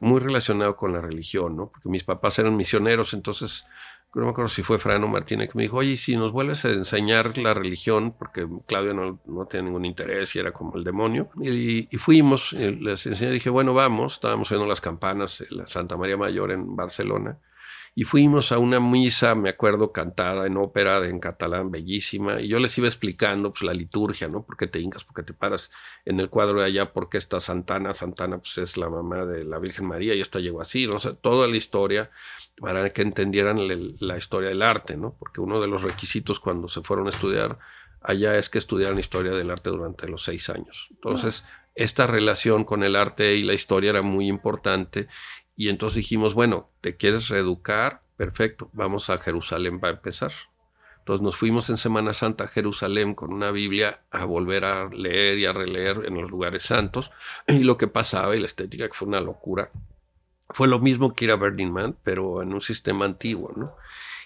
muy relacionado con la religión, ¿no? Porque mis papás eran misioneros, entonces, no me acuerdo si fue Frano Martínez que me dijo, oye, si nos vuelves a enseñar la religión, porque Claudia no, no tenía ningún interés y era como el demonio, y, fuimos, les enseñé, dije, bueno, vamos, estábamos viendo las campanas la Santa María Mayor en Barcelona, y fuimos a una misa, me acuerdo, cantada en ópera, en catalán, bellísima, y yo les iba explicando pues la liturgia, ¿no? ¿Por qué te hincas? ¿Por qué te paras en el cuadro de allá? ¿Por qué está Santana? Santana pues es la mamá de la Virgen María y esto llegó así, ¿no? O sea, toda la historia para que entendieran la historia del arte, ¿no? Porque uno de los requisitos cuando se fueron a estudiar allá es que estudiaran historia del arte durante los seis años. Entonces, esta relación con el arte y la historia era muy importante y entonces dijimos, bueno, ¿te quieres reeducar? Perfecto, vamos a Jerusalén para empezar. Entonces nos fuimos en Semana Santa a Jerusalén con una Biblia a volver a leer y a releer en los lugares santos. Y lo que pasaba y la estética, que fue una locura, fue lo mismo que ir a Burning Man, pero en un sistema antiguo, ¿no?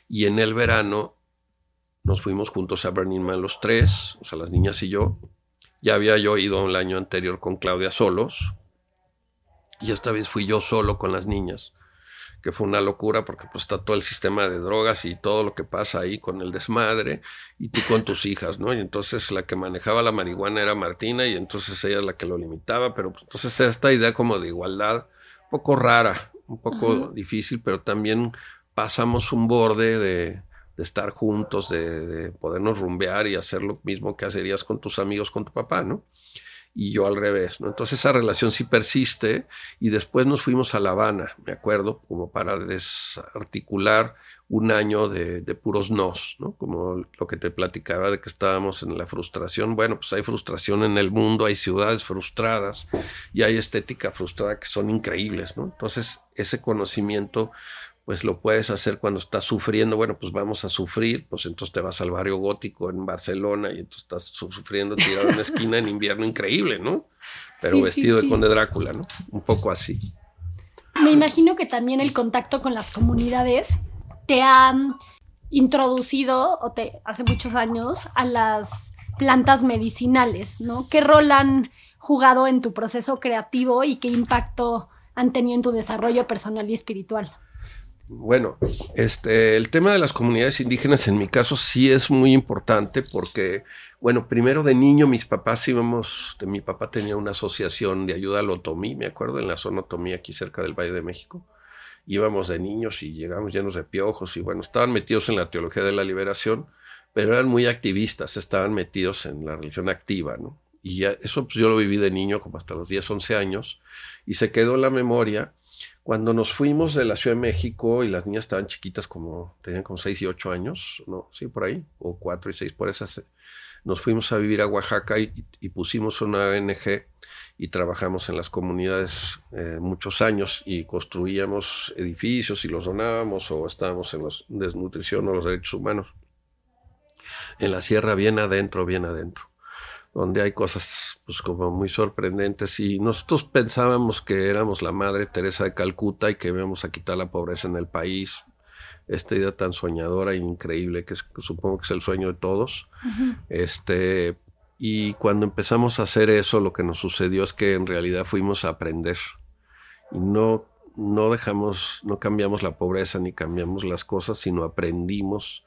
Y en el verano nos fuimos juntos a Burning Man los tres, o sea, las niñas y yo. Ya había yo ido el año anterior con Claudia solos, y esta vez fui yo solo con las niñas, que fue una locura porque pues está todo el sistema de drogas y todo lo que pasa ahí con el desmadre y tú con tus hijas, ¿no? Y entonces la que manejaba la marihuana era Martina y entonces ella es la que lo limitaba, pero pues, entonces esta idea como de igualdad, un poco rara, un poco difícil, pero también pasamos un borde de, de estar juntos, de, de, podernos rumbear y hacer lo mismo que hacerías con tus amigos, con tu papá, ¿no? Y yo al revés, ¿no? Entonces esa relación sí persiste y después nos fuimos a La Habana, me acuerdo, como para desarticular un año de, puros nos, ¿no? Como lo que te platicaba de que estábamos en la frustración. Bueno, pues hay frustración en el mundo, hay ciudades frustradas y hay estética frustrada que son increíbles, ¿no? Entonces ese conocimiento pues lo puedes hacer cuando estás sufriendo, bueno, pues vamos a sufrir, pues entonces te vas al barrio gótico en Barcelona y entonces estás sufriendo tirado en una esquina en invierno increíble, ¿no? Pero vestido de conde Drácula, ¿no? Un poco así. Me imagino que también el contacto con las comunidades te ha introducido, o te, hace muchos años, a las plantas medicinales, ¿no? ¿Qué rol han jugado en tu proceso creativo y qué impacto han tenido en tu desarrollo personal y espiritual? Bueno, este, el tema de las comunidades indígenas en mi caso sí es muy importante porque, bueno, primero de niño mis papás íbamos, mi papá tenía una asociación de ayuda al otomí, me acuerdo, en la zona otomí aquí cerca del Valle de México. Íbamos de niños y llegamos llenos de piojos y bueno, estaban metidos en la teología de la liberación, pero eran muy activistas, estaban metidos en la religión activa, ¿no? Y eso pues, yo lo viví de niño como hasta los 10, 11 años y se quedó la memoria cuando nos fuimos de la Ciudad de México y las niñas estaban chiquitas, como tenían como 6 y 8 años, no, sí, por ahí, o 4 y 6, por esas, nos fuimos a vivir a Oaxaca y, pusimos una ONG y trabajamos en las comunidades eh, muchos años y construíamos edificios y los donábamos o estábamos en la desnutrición o los derechos humanos. En la sierra, bien adentro, bien adentro donde hay cosas pues como muy sorprendentes y nosotros pensábamos que éramos la madre Teresa de Calcuta y que íbamos a quitar la pobreza en el país. Esta idea tan soñadora e increíble que, supongo que es el sueño de todos. Este y cuando empezamos a hacer eso, lo que nos sucedió es que en realidad fuimos a aprender y no, no dejamos, no cambiamos la pobreza ni cambiamos las cosas, sino aprendimos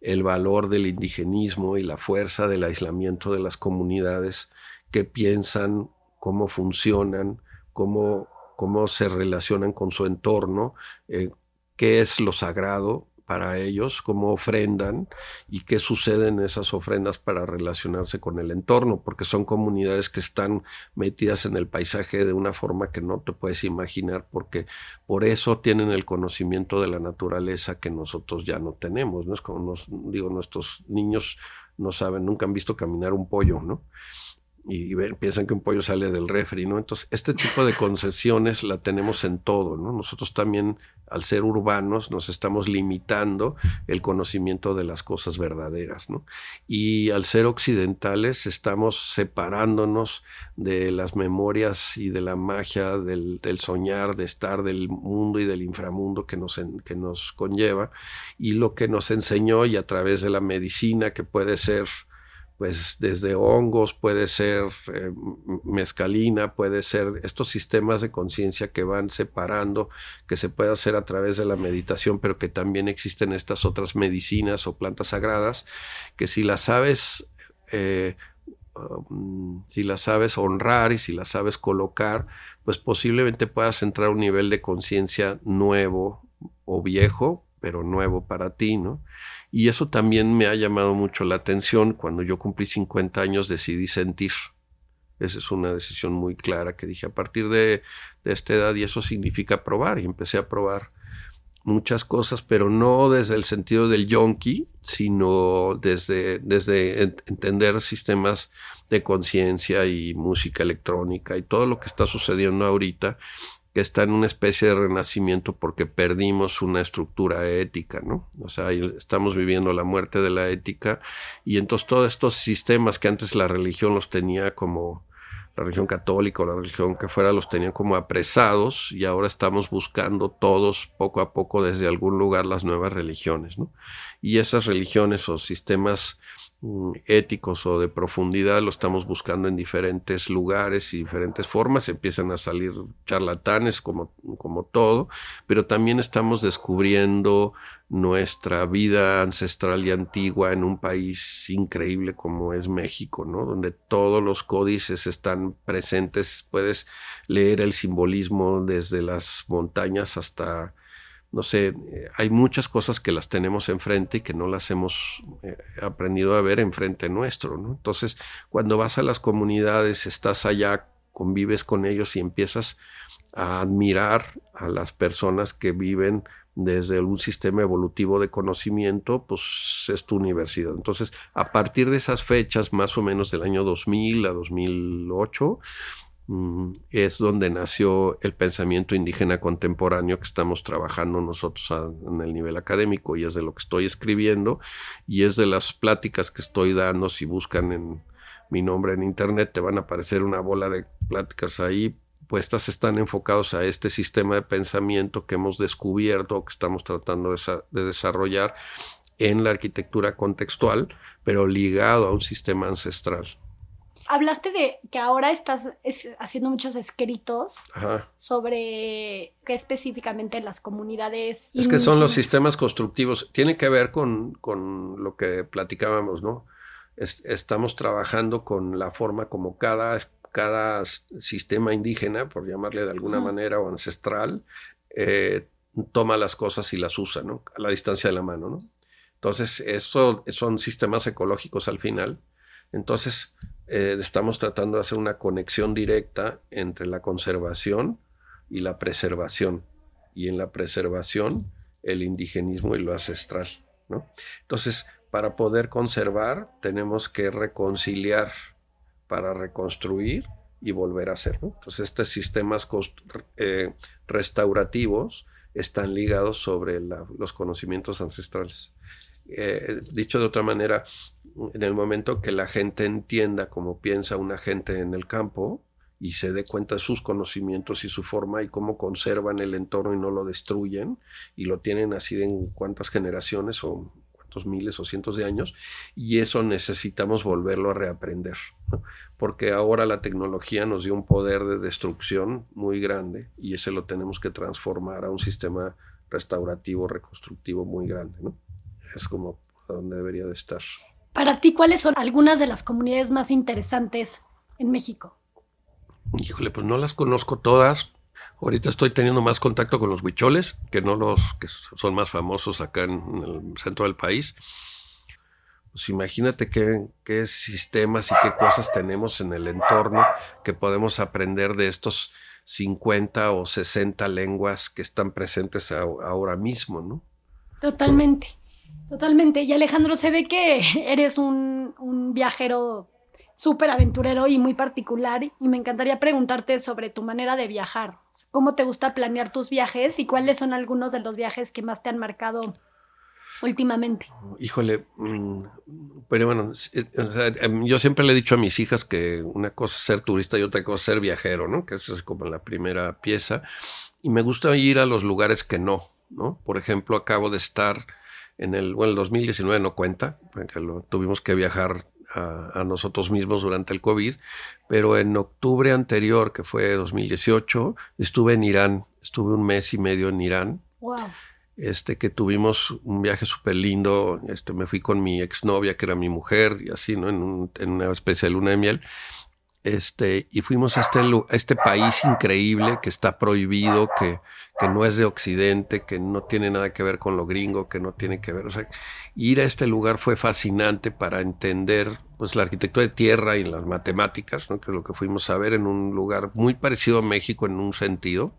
el valor del indigenismo y la fuerza del aislamiento de las comunidades que piensan, cómo funcionan, cómo, cómo se relacionan con su entorno, eh, qué es lo sagrado para ellos, cómo ofrendan y qué sucede en esas ofrendas para relacionarse con el entorno, porque son comunidades que están metidas en el paisaje de una forma que no te puedes imaginar, porque por eso tienen el conocimiento de la naturaleza que nosotros ya no tenemos, ¿no? Es como nos, digo, nuestros niños no saben, nunca han visto caminar un pollo, ¿no? Y, piensan que un pollo sale del refri, ¿no? Entonces, este tipo de concesiones la tenemos en todo, ¿no? Nosotros también, al ser urbanos, nos estamos limitando el conocimiento de las cosas verdaderas, ¿no? Y al ser occidentales, estamos separándonos de las memorias y de la magia del, soñar, de estar del mundo y del inframundo que nos, que nos conlleva, y lo que nos enseñó y a través de la medicina, que puede ser pues desde hongos, puede ser eh, mezcalina, puede ser estos sistemas de conciencia que van separando, que se puede hacer a través de la meditación, pero que también existen estas otras medicinas o plantas sagradas, que si las sabes, eh, um, si las sabes honrar y si las sabes colocar, pues posiblemente puedas entrar a un nivel de conciencia nuevo o viejo, pero nuevo para ti, ¿no? Y eso también me ha llamado mucho la atención. Cuando yo cumplí 50 años decidí sentir. Esa es una decisión muy clara que dije a partir de, esta edad y eso significa probar y empecé a probar muchas cosas, pero no desde el sentido del yonki, sino desde, desde entender sistemas de conciencia y música electrónica y todo lo que está sucediendo ahorita está en una especie de renacimiento porque perdimos una estructura ética, ¿no? O sea, estamos viviendo la muerte de la ética y entonces todos estos sistemas que antes la religión los tenía como la religión católica o la religión que fuera los tenían como apresados y ahora estamos buscando todos poco a poco desde algún lugar las nuevas religiones, ¿no? Y esas religiones o sistemas éticos o de profundidad lo estamos buscando en diferentes lugares y diferentes formas. Empiezan a salir charlatanes como, como todo, pero también estamos descubriendo nuestra vida ancestral y antigua en un país increíble como es México, ¿no? Donde todos los códices están presentes. Puedes leer el simbolismo desde las montañas hasta no sé, eh, hay muchas cosas que las tenemos enfrente y que no las hemos eh, aprendido a ver enfrente nuestro. Entonces, cuando vas a las comunidades, estás allá, convives con ellos y empiezas a admirar a las personas que viven desde un sistema evolutivo de conocimiento, pues es tu universidad. Entonces, a partir de esas fechas, más o menos del año 2000 a 2008, Mm, es donde nació el pensamiento indígena contemporáneo que estamos trabajando nosotros en el nivel académico y es de lo que estoy escribiendo y es de las pláticas que estoy dando. Si buscan en mi nombre en internet te van a aparecer una bola de pláticas ahí. Puestas están enfocados a este sistema de pensamiento que hemos descubierto, que estamos tratando de desarrollar en la arquitectura contextual, pero ligado a un sistema ancestral hablaste de que ahora estás haciendo muchos escritos sobre qué específicamente las comunidades. Es que son los sistemas constructivos. Tiene que ver con, con lo que platicábamos, ¿no? estamos trabajando con la forma como cada, cada sistema indígena, por llamarle de alguna manera, o ancestral, eh, toma las cosas y las usa, ¿no? A la distancia de la mano, ¿no? Entonces, eso son sistemas ecológicos al final. Entonces, eh, estamos tratando de hacer una conexión directa entre la conservación y la preservación. Y en la preservación, el indigenismo y lo ancestral. ¿no? Entonces, para poder conservar, tenemos que reconciliar para reconstruir y volver a hacer. Entonces, estos sistemas eh, restaurativos están ligados sobre los conocimientos ancestrales. Eh, dicho de otra manera, en el momento que la gente entienda cómo piensa una gente en el campo y se dé cuenta de sus conocimientos y su forma y cómo conservan el entorno y no lo destruyen y lo tienen así en cuántas generaciones o cuántos miles o cientos de años, y eso necesitamos volverlo a reaprender, porque ahora la tecnología nos dio un poder de destrucción muy grande y ese lo tenemos que transformar a un sistema restaurativo, reconstructivo muy grande. ¿no? Es como donde debería de estar. Para ti, ¿cuáles son algunas de las comunidades más interesantes en México? Híjole, pues no las conozco todas. Ahorita estoy teniendo más contacto con los huicholes, que no los que son más famosos acá en, el centro del país. Pues imagínate qué, qué, sistemas y qué cosas tenemos en el entorno que podemos aprender de estos 50 o 60 lenguas que están presentes ahora mismo, ¿no? Totalmente, totalmente. Y Alejandro, se ve que eres un, un viajero súper aventurero y muy particular y me encantaría preguntarte sobre tu manera de viajar. ¿Cómo te gusta planear tus viajes y cuáles son algunos de los viajes que más te han marcado últimamente? Híjole, mm, pero bueno, eh, em, yo siempre le he dicho a mis hijas que una cosa es ser turista y otra cosa es ser viajero, ¿no? Que es como la primera pieza. Y me gusta ir a los lugares que no, ¿no? Por ejemplo, acabo de estar en el, bueno, el 2019 no cuenta, porque lo, tuvimos que viajar a, nosotros mismos durante el COVID, pero en octubre anterior, que fue 2018, estuve en Irán, estuve un mes y medio en Irán. Wow. Este, que tuvimos un viaje súper lindo, este, me fui con mi exnovia, que era mi mujer, y así, ¿no? En, en una especie de luna de miel. Este, y fuimos a este, a este país increíble que está prohibido, que, no es de Occidente, que no tiene nada que ver con lo gringo, que no tiene que ver, o sea, ir a este lugar fue fascinante para entender pues la arquitectura de tierra y las matemáticas, ¿no? que es lo que fuimos a ver en un lugar muy parecido a México en un sentido,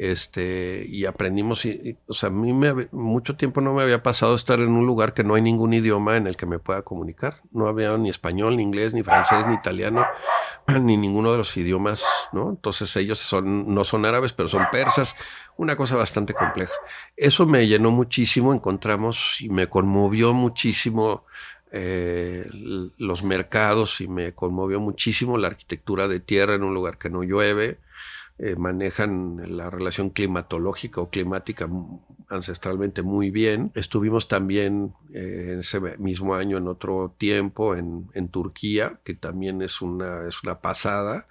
este, y aprendimos, o sea, a mí me, mucho tiempo no me había pasado estar en un lugar que no hay ningún idioma en el que me pueda comunicar. No había ni español, ni inglés, ni francés, ni italiano, ni ninguno de los idiomas, ¿no? Entonces ellos son, no son árabes, pero son persas, una cosa bastante compleja. Eso me llenó muchísimo, encontramos y me conmovió muchísimo eh, los mercados y me conmovió muchísimo la arquitectura de tierra en un lugar que no llueve eh, manejan la relación climatológica o climática ancestralmente muy bien. Estuvimos también eh, en ese mismo año, en otro tiempo, en, Turquía, que también es una, es una pasada.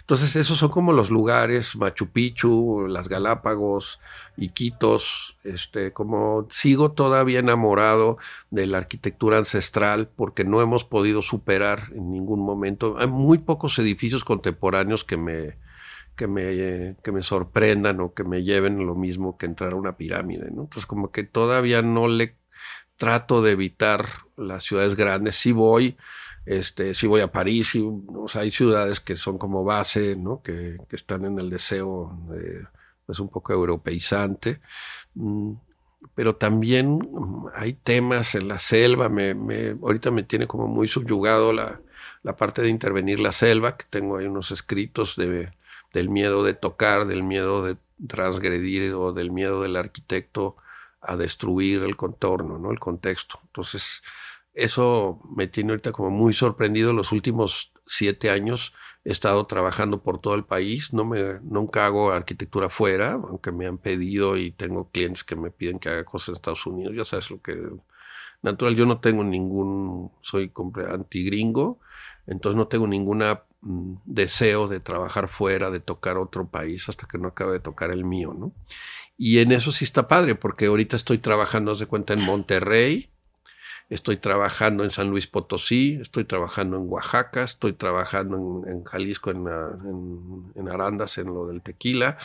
Entonces, esos son como los lugares, Machu Picchu, las Galápagos, Iquitos, este, como sigo todavía enamorado de la arquitectura ancestral porque no hemos podido superar en ningún momento. Hay muy pocos edificios contemporáneos que me, que me, que me sorprendan o que me lleven lo mismo que entrar a una pirámide. Entonces como que todavía no le trato de evitar las ciudades grandes, sí voy, este, sí voy a París, y, o sea, hay ciudades que son como base, ¿no? Que, que están en el deseo de, pues un poco europeizante, mm, pero también hay temas en la selva, me, me, ahorita me tiene como muy subyugado la, la parte de intervenir la selva, que tengo ahí unos escritos de del miedo de tocar, del miedo de transgredir o del miedo del arquitecto a destruir el contorno, ¿no? el contexto. Entonces, eso me tiene ahorita como muy sorprendido. Los últimos siete años he estado trabajando por todo el país. No me, nunca hago arquitectura fuera, aunque me han pedido y tengo clientes que me piden que haga cosas en Estados Unidos. Ya sabes lo que... Natural, yo no tengo ningún... Soy antigringo, entonces no tengo ninguna deseo de trabajar fuera, de tocar otro país hasta que no acabe de tocar el mío, ¿no? Y en eso sí está padre, porque ahorita estoy trabajando, haz de cuenta, en Monterrey, estoy trabajando en San Luis Potosí, estoy trabajando en Oaxaca, estoy trabajando en, Jalisco, en, en, Arandas, en lo del tequila,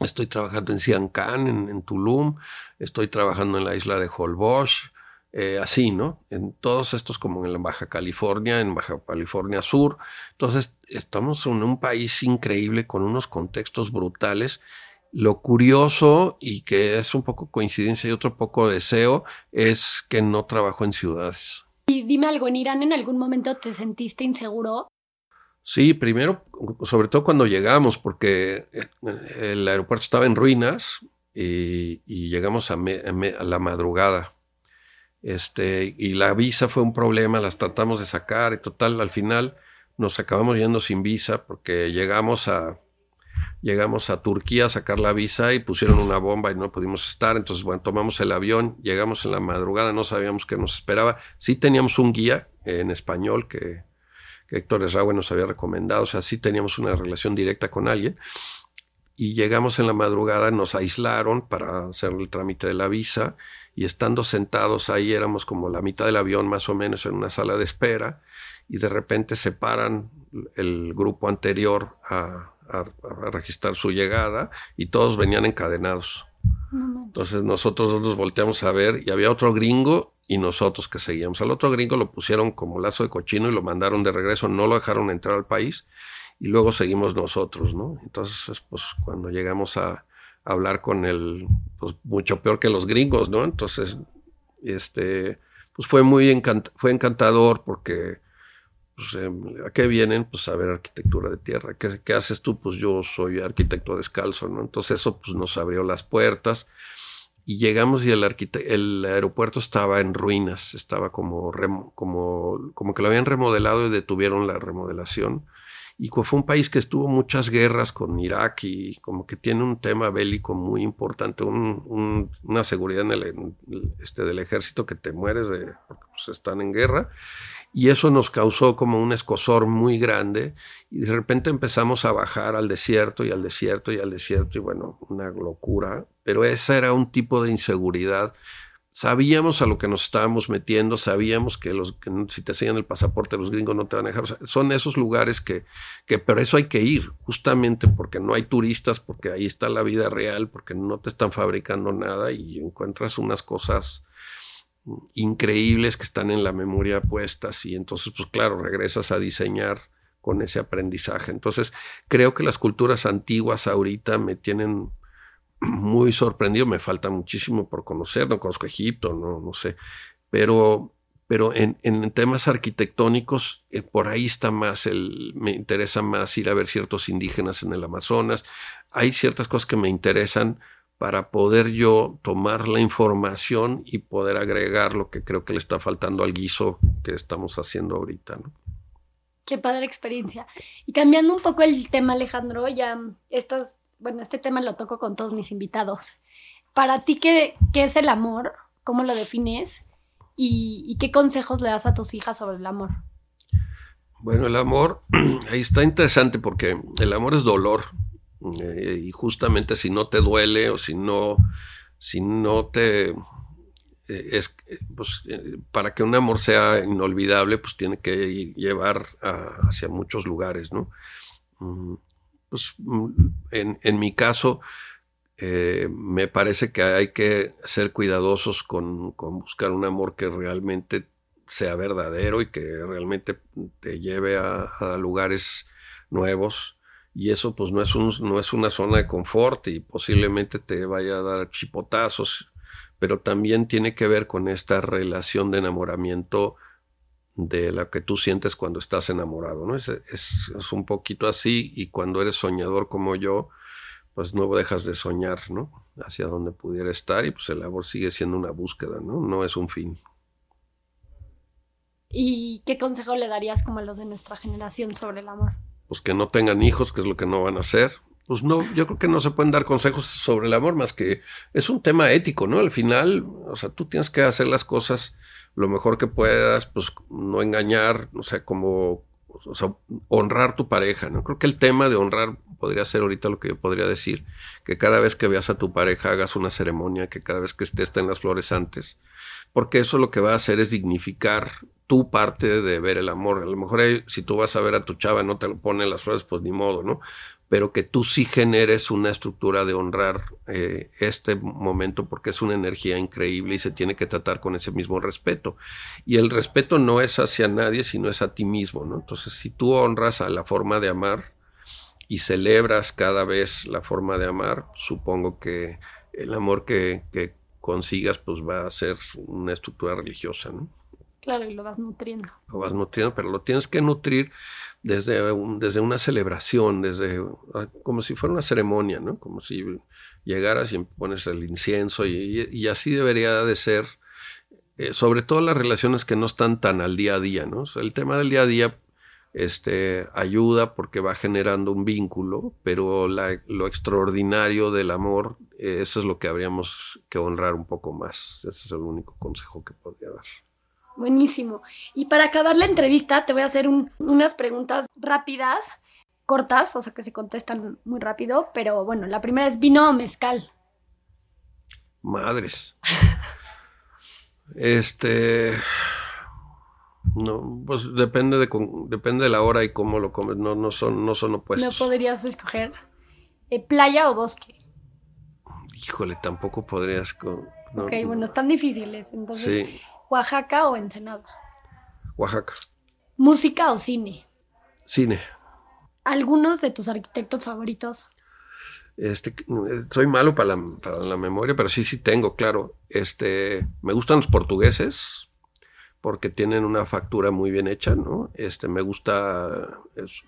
estoy trabajando en Siancán, en, Tulum, estoy trabajando en la isla de Holbox, eh, así, ¿no? En todos estos, como en la Baja California, en Baja California Sur. Entonces, estamos en un país increíble con unos contextos brutales. Lo curioso y que es un poco coincidencia y otro poco deseo es que no trabajo en ciudades. Y dime algo, ¿en Irán en algún momento te sentiste inseguro? Sí, primero, sobre todo cuando llegamos, porque eh, el aeropuerto estaba en ruinas y, llegamos a la madrugada este, y la visa fue un problema, las tratamos de sacar y total, al final nos acabamos yendo sin visa porque llegamos a, llegamos a Turquía a sacar la visa y pusieron una bomba y no pudimos estar. Entonces, bueno, tomamos el avión, llegamos en la madrugada, no sabíamos qué nos esperaba. Sí teníamos un guía en español que, que Héctor Esraue nos había recomendado, o sea, sí teníamos una relación directa con alguien. Y llegamos en la madrugada, nos aislaron para hacer el trámite de la visa y estando sentados ahí éramos como la mitad del avión más o menos en una sala de espera y de repente se paran el grupo anterior a, registrar su llegada y todos venían encadenados. Entonces nosotros nos volteamos a ver y había otro gringo y nosotros que seguíamos. Al otro gringo lo pusieron como lazo de cochino y lo mandaron de regreso, no lo dejaron entrar al país y luego seguimos nosotros, ¿no? Entonces, pues cuando llegamos a, hablar con él, pues mucho peor que los gringos, ¿no? Entonces, este, pues fue muy fue encantador porque, pues, em, ¿a qué vienen? Pues a ver arquitectura de tierra. ¿Qué, ¿Qué, haces tú? Pues yo soy arquitecto descalzo, ¿no? Entonces eso pues nos abrió las puertas y llegamos y el, el aeropuerto estaba en ruinas, estaba como, como, como que lo habían remodelado y detuvieron la remodelación. Y fue un país que estuvo muchas guerras con Irak y como que tiene un tema bélico muy importante, una seguridad en el, este, del ejército que te mueres de, porque pues, están en guerra y eso nos causó como un escosor muy grande y de repente empezamos a bajar al desierto y al desierto y al desierto y bueno, una locura, pero ese era un tipo de inseguridad. Sabíamos a lo que nos estábamos metiendo, sabíamos que, los, si te enseñan el pasaporte los gringos no te van a dejar. son esos lugares que, que, pero eso hay que ir, justamente porque no hay turistas, porque ahí está la vida real, porque no te están fabricando nada y encuentras unas cosas increíbles que están en la memoria puestas y entonces, pues claro, regresas a diseñar con ese aprendizaje. Entonces, creo que las culturas antiguas ahorita me tienen muy sorprendido, me falta muchísimo por conocer, no conozco Egipto, no, no sé, pero, pero en, en temas arquitectónicos, eh, por ahí está más, el, me interesa más ir a ver ciertos indígenas en el Amazonas, hay ciertas cosas que me interesan para poder yo tomar la información y poder agregar lo que creo que le está faltando al guiso que estamos haciendo ahorita. ¿no? Qué padre experiencia. Y cambiando un poco el tema, Alejandro, ya estas, bueno, este tema lo toco con todos mis invitados. Para ti, ¿qué, qué es el amor? ¿Cómo lo defines? ¿Y, ¿Y qué consejos le das a tus hijas sobre el amor? Bueno, el amor, ahí está interesante porque el amor es dolor, eh, y justamente si no te duele o si no, si no te... Eh, es, pues, eh, para que un amor sea inolvidable, pues tiene que llevar hacia muchos lugares, ¿no? Mm, pues mm, en, en mi caso, me parece que hay que ser cuidadosos con, con, buscar un amor que realmente sea verdadero y que realmente te lleve a, a lugares nuevos. Y eso pues no es, un, no es una zona de confort y posiblemente te vaya a dar chipotazos, pero también tiene que ver con esta relación de enamoramiento de la que tú sientes cuando estás enamorado, ¿no? Es, es, es, un poquito así y cuando eres soñador como yo, pues no dejas de soñar, ¿no? Hacia donde pudiera estar y pues el amor sigue siendo una búsqueda, ¿no? No es un fin. ¿Y qué consejo le darías como a los de nuestra generación sobre el amor? pues que no tengan hijos, que es lo que no van a hacer. Pues no, yo creo que no se pueden dar consejos sobre el amor más que es un tema ético, ¿no? Al final, o sea, tú tienes que hacer las cosas lo mejor que puedas, pues no engañar, o sea, como honrar tu pareja, ¿no? Creo que el tema de honrar podría ser ahorita lo que yo podría decir, que cada vez que veas a tu pareja hagas una ceremonia, que cada vez que estés en las flores antes, porque eso lo que va a hacer es dignificar tu parte de ver el amor. A lo mejor si tú vas a ver a tu chava no te lo ponen las flores, pues ni modo, ¿no? Pero que tú sí generes una estructura de honrar eh, este momento porque es una energía increíble y se tiene que tratar con ese mismo respeto. Y el respeto no es hacia nadie, sino es a ti mismo, ¿no? Entonces, si tú honras a la forma de amar y celebras cada vez la forma de amar, supongo que el amor que, que consigas pues va a ser una estructura religiosa, ¿no? Claro, y lo vas nutriendo. Lo vas nutriendo, pero lo tienes que nutrir desde, desde una celebración, desde ah, como si fuera una ceremonia, ¿no? Como si llegaras y pones el incienso y, así debería de ser, eh, sobre todo las relaciones que no están tan al día a día, ¿no? el tema del día a día este, ayuda porque va generando un vínculo, pero lo extraordinario del amor, eh, eso es lo que habríamos que honrar un poco más. Ese es el único consejo que podría dar. Buenísimo. Y para acabar la entrevista, te voy a hacer unas preguntas rápidas, cortas, o sea que se contestan muy rápido, pero bueno, la primera es vino o mezcal. Madres. este. No, pues depende de, depende de la hora y cómo lo comes. No, no, son, no son opuestos. No podrías escoger eh, playa o bosque. Híjole, tampoco podrías. ok, bueno, están difíciles. Entonces, ¿Oaxaca o Ensenada? Oaxaca. ¿Música o cine? Cine. ¿Algunos de tus arquitectos favoritos? Este, soy malo para la, para la, memoria, pero sí, sí tengo, claro. Este, me gustan los portugueses, porque tienen una factura muy bien hecha, ¿no? Este, me gusta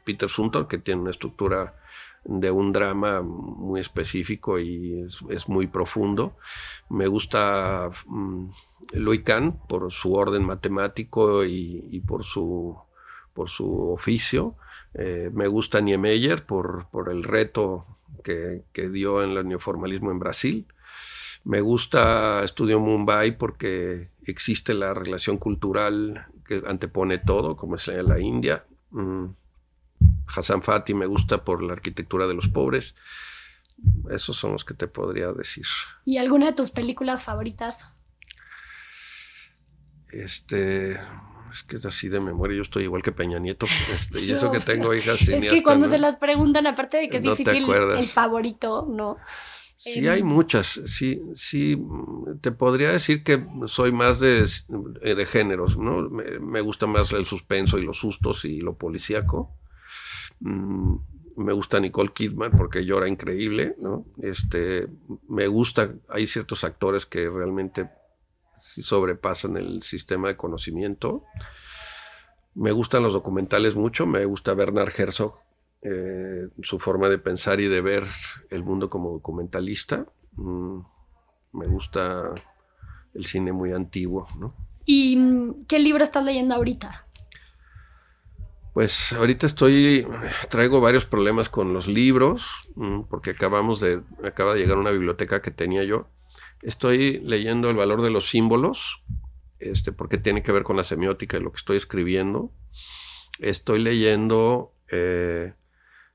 Peter Suntor, que tiene una estructura de un drama muy específico y es, muy profundo. Me gusta um, Kahn por su orden matemático y, por, su, por su oficio. Eh, me gusta Niemeyer por, por el reto que, que dio en el neoformalismo en Brasil. Me gusta Estudio Mumbai porque existe la relación cultural que antepone todo, como es la India. Mm. Hassan Fati me gusta por la arquitectura de los pobres. Esos son los que te podría decir. ¿Y alguna de tus películas favoritas? Este, es que es así de memoria, yo estoy igual que Peña Nieto, este, y eso que tengo hijas cineastas. Es que cuando te las preguntan, aparte de que es difícil, el favorito, ¿no? Sí, hay muchas. Sí, sí, te podría decir que soy más de, de géneros, ¿no? Me, gusta más el suspenso y los sustos y lo policíaco. Mm, me gusta Nicole Kidman porque llora increíble, ¿no? Este, me gusta, hay ciertos actores que realmente sobrepasan el sistema de conocimiento. Me gustan los documentales mucho, me gusta Bernard Herzog eh, su forma de pensar y de ver el mundo como documentalista. Mm, me gusta el cine muy antiguo, ¿Y mm, qué libro estás leyendo ahorita? Pues ahorita estoy, traigo varios problemas con los libros, mm, porque acabamos de, acaba de llegar una biblioteca que tenía yo. Estoy leyendo El valor de los símbolos, este, porque tiene que ver con la semiótica y lo que estoy escribiendo. Estoy leyendo eh,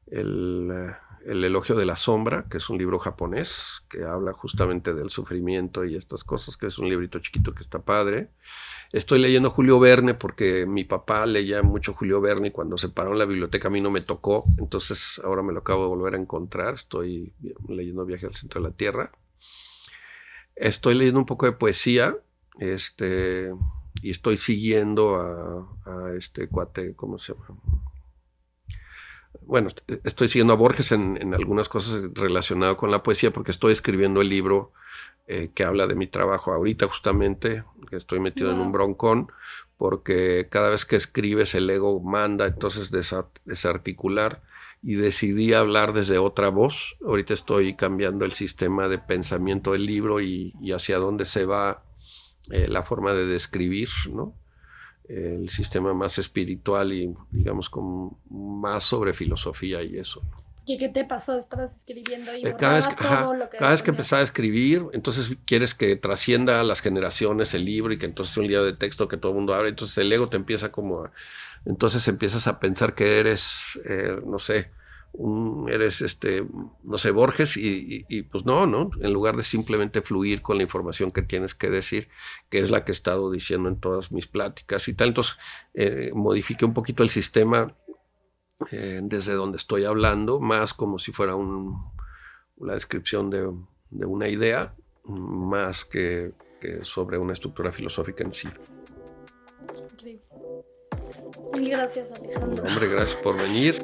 el, elogio de la sombra, que es un libro japonés que habla justamente del sufrimiento y estas cosas, que es un librito chiquito que está padre. Estoy leyendo Julio Verne porque mi papá leía mucho Julio Verne y cuando se paró en la biblioteca a mí no me tocó, entonces ahora me lo acabo de volver a encontrar. Estoy leyendo Viaje al centro de la Tierra. Estoy leyendo un poco de poesía, este, y estoy siguiendo a, a este cuate, ¿cómo se llama? Bueno, estoy siguiendo a Borges en, algunas cosas relacionadas con la poesía porque estoy escribiendo el libro eh, que habla de mi trabajo ahorita justamente, que estoy metido en un broncón, porque cada vez que escribes el ego manda entonces desarticular y decidí hablar desde otra voz. Ahorita estoy cambiando el sistema de pensamiento del libro y, hacia dónde se va eh, la forma de describir, ¿no? El sistema más espiritual y digamos con más sobre filosofía y eso. ¿Y qué te pasó? Estabas escribiendo y eh, cada vez, todo lo que cada vez que empezaba a escribir, entonces quieres que trascienda a las generaciones el libro y que entonces es un libro de texto que todo el mundo abre, entonces el ego te empieza como a, entonces empiezas a pensar que eres, eh, no sé, eres, este, no sé, Borges y, pues no, ¿no? En lugar de simplemente fluir con la información que tienes que decir, que es la que he estado diciendo en todas mis pláticas y tal, entonces eh, modifique un poquito el sistema eh, desde donde estoy hablando, más como si fuera un, una descripción de, una idea, más que, que, sobre una estructura filosófica en sí. Increíble. Mil gracias, Alejandro. Hombre, gracias por venir.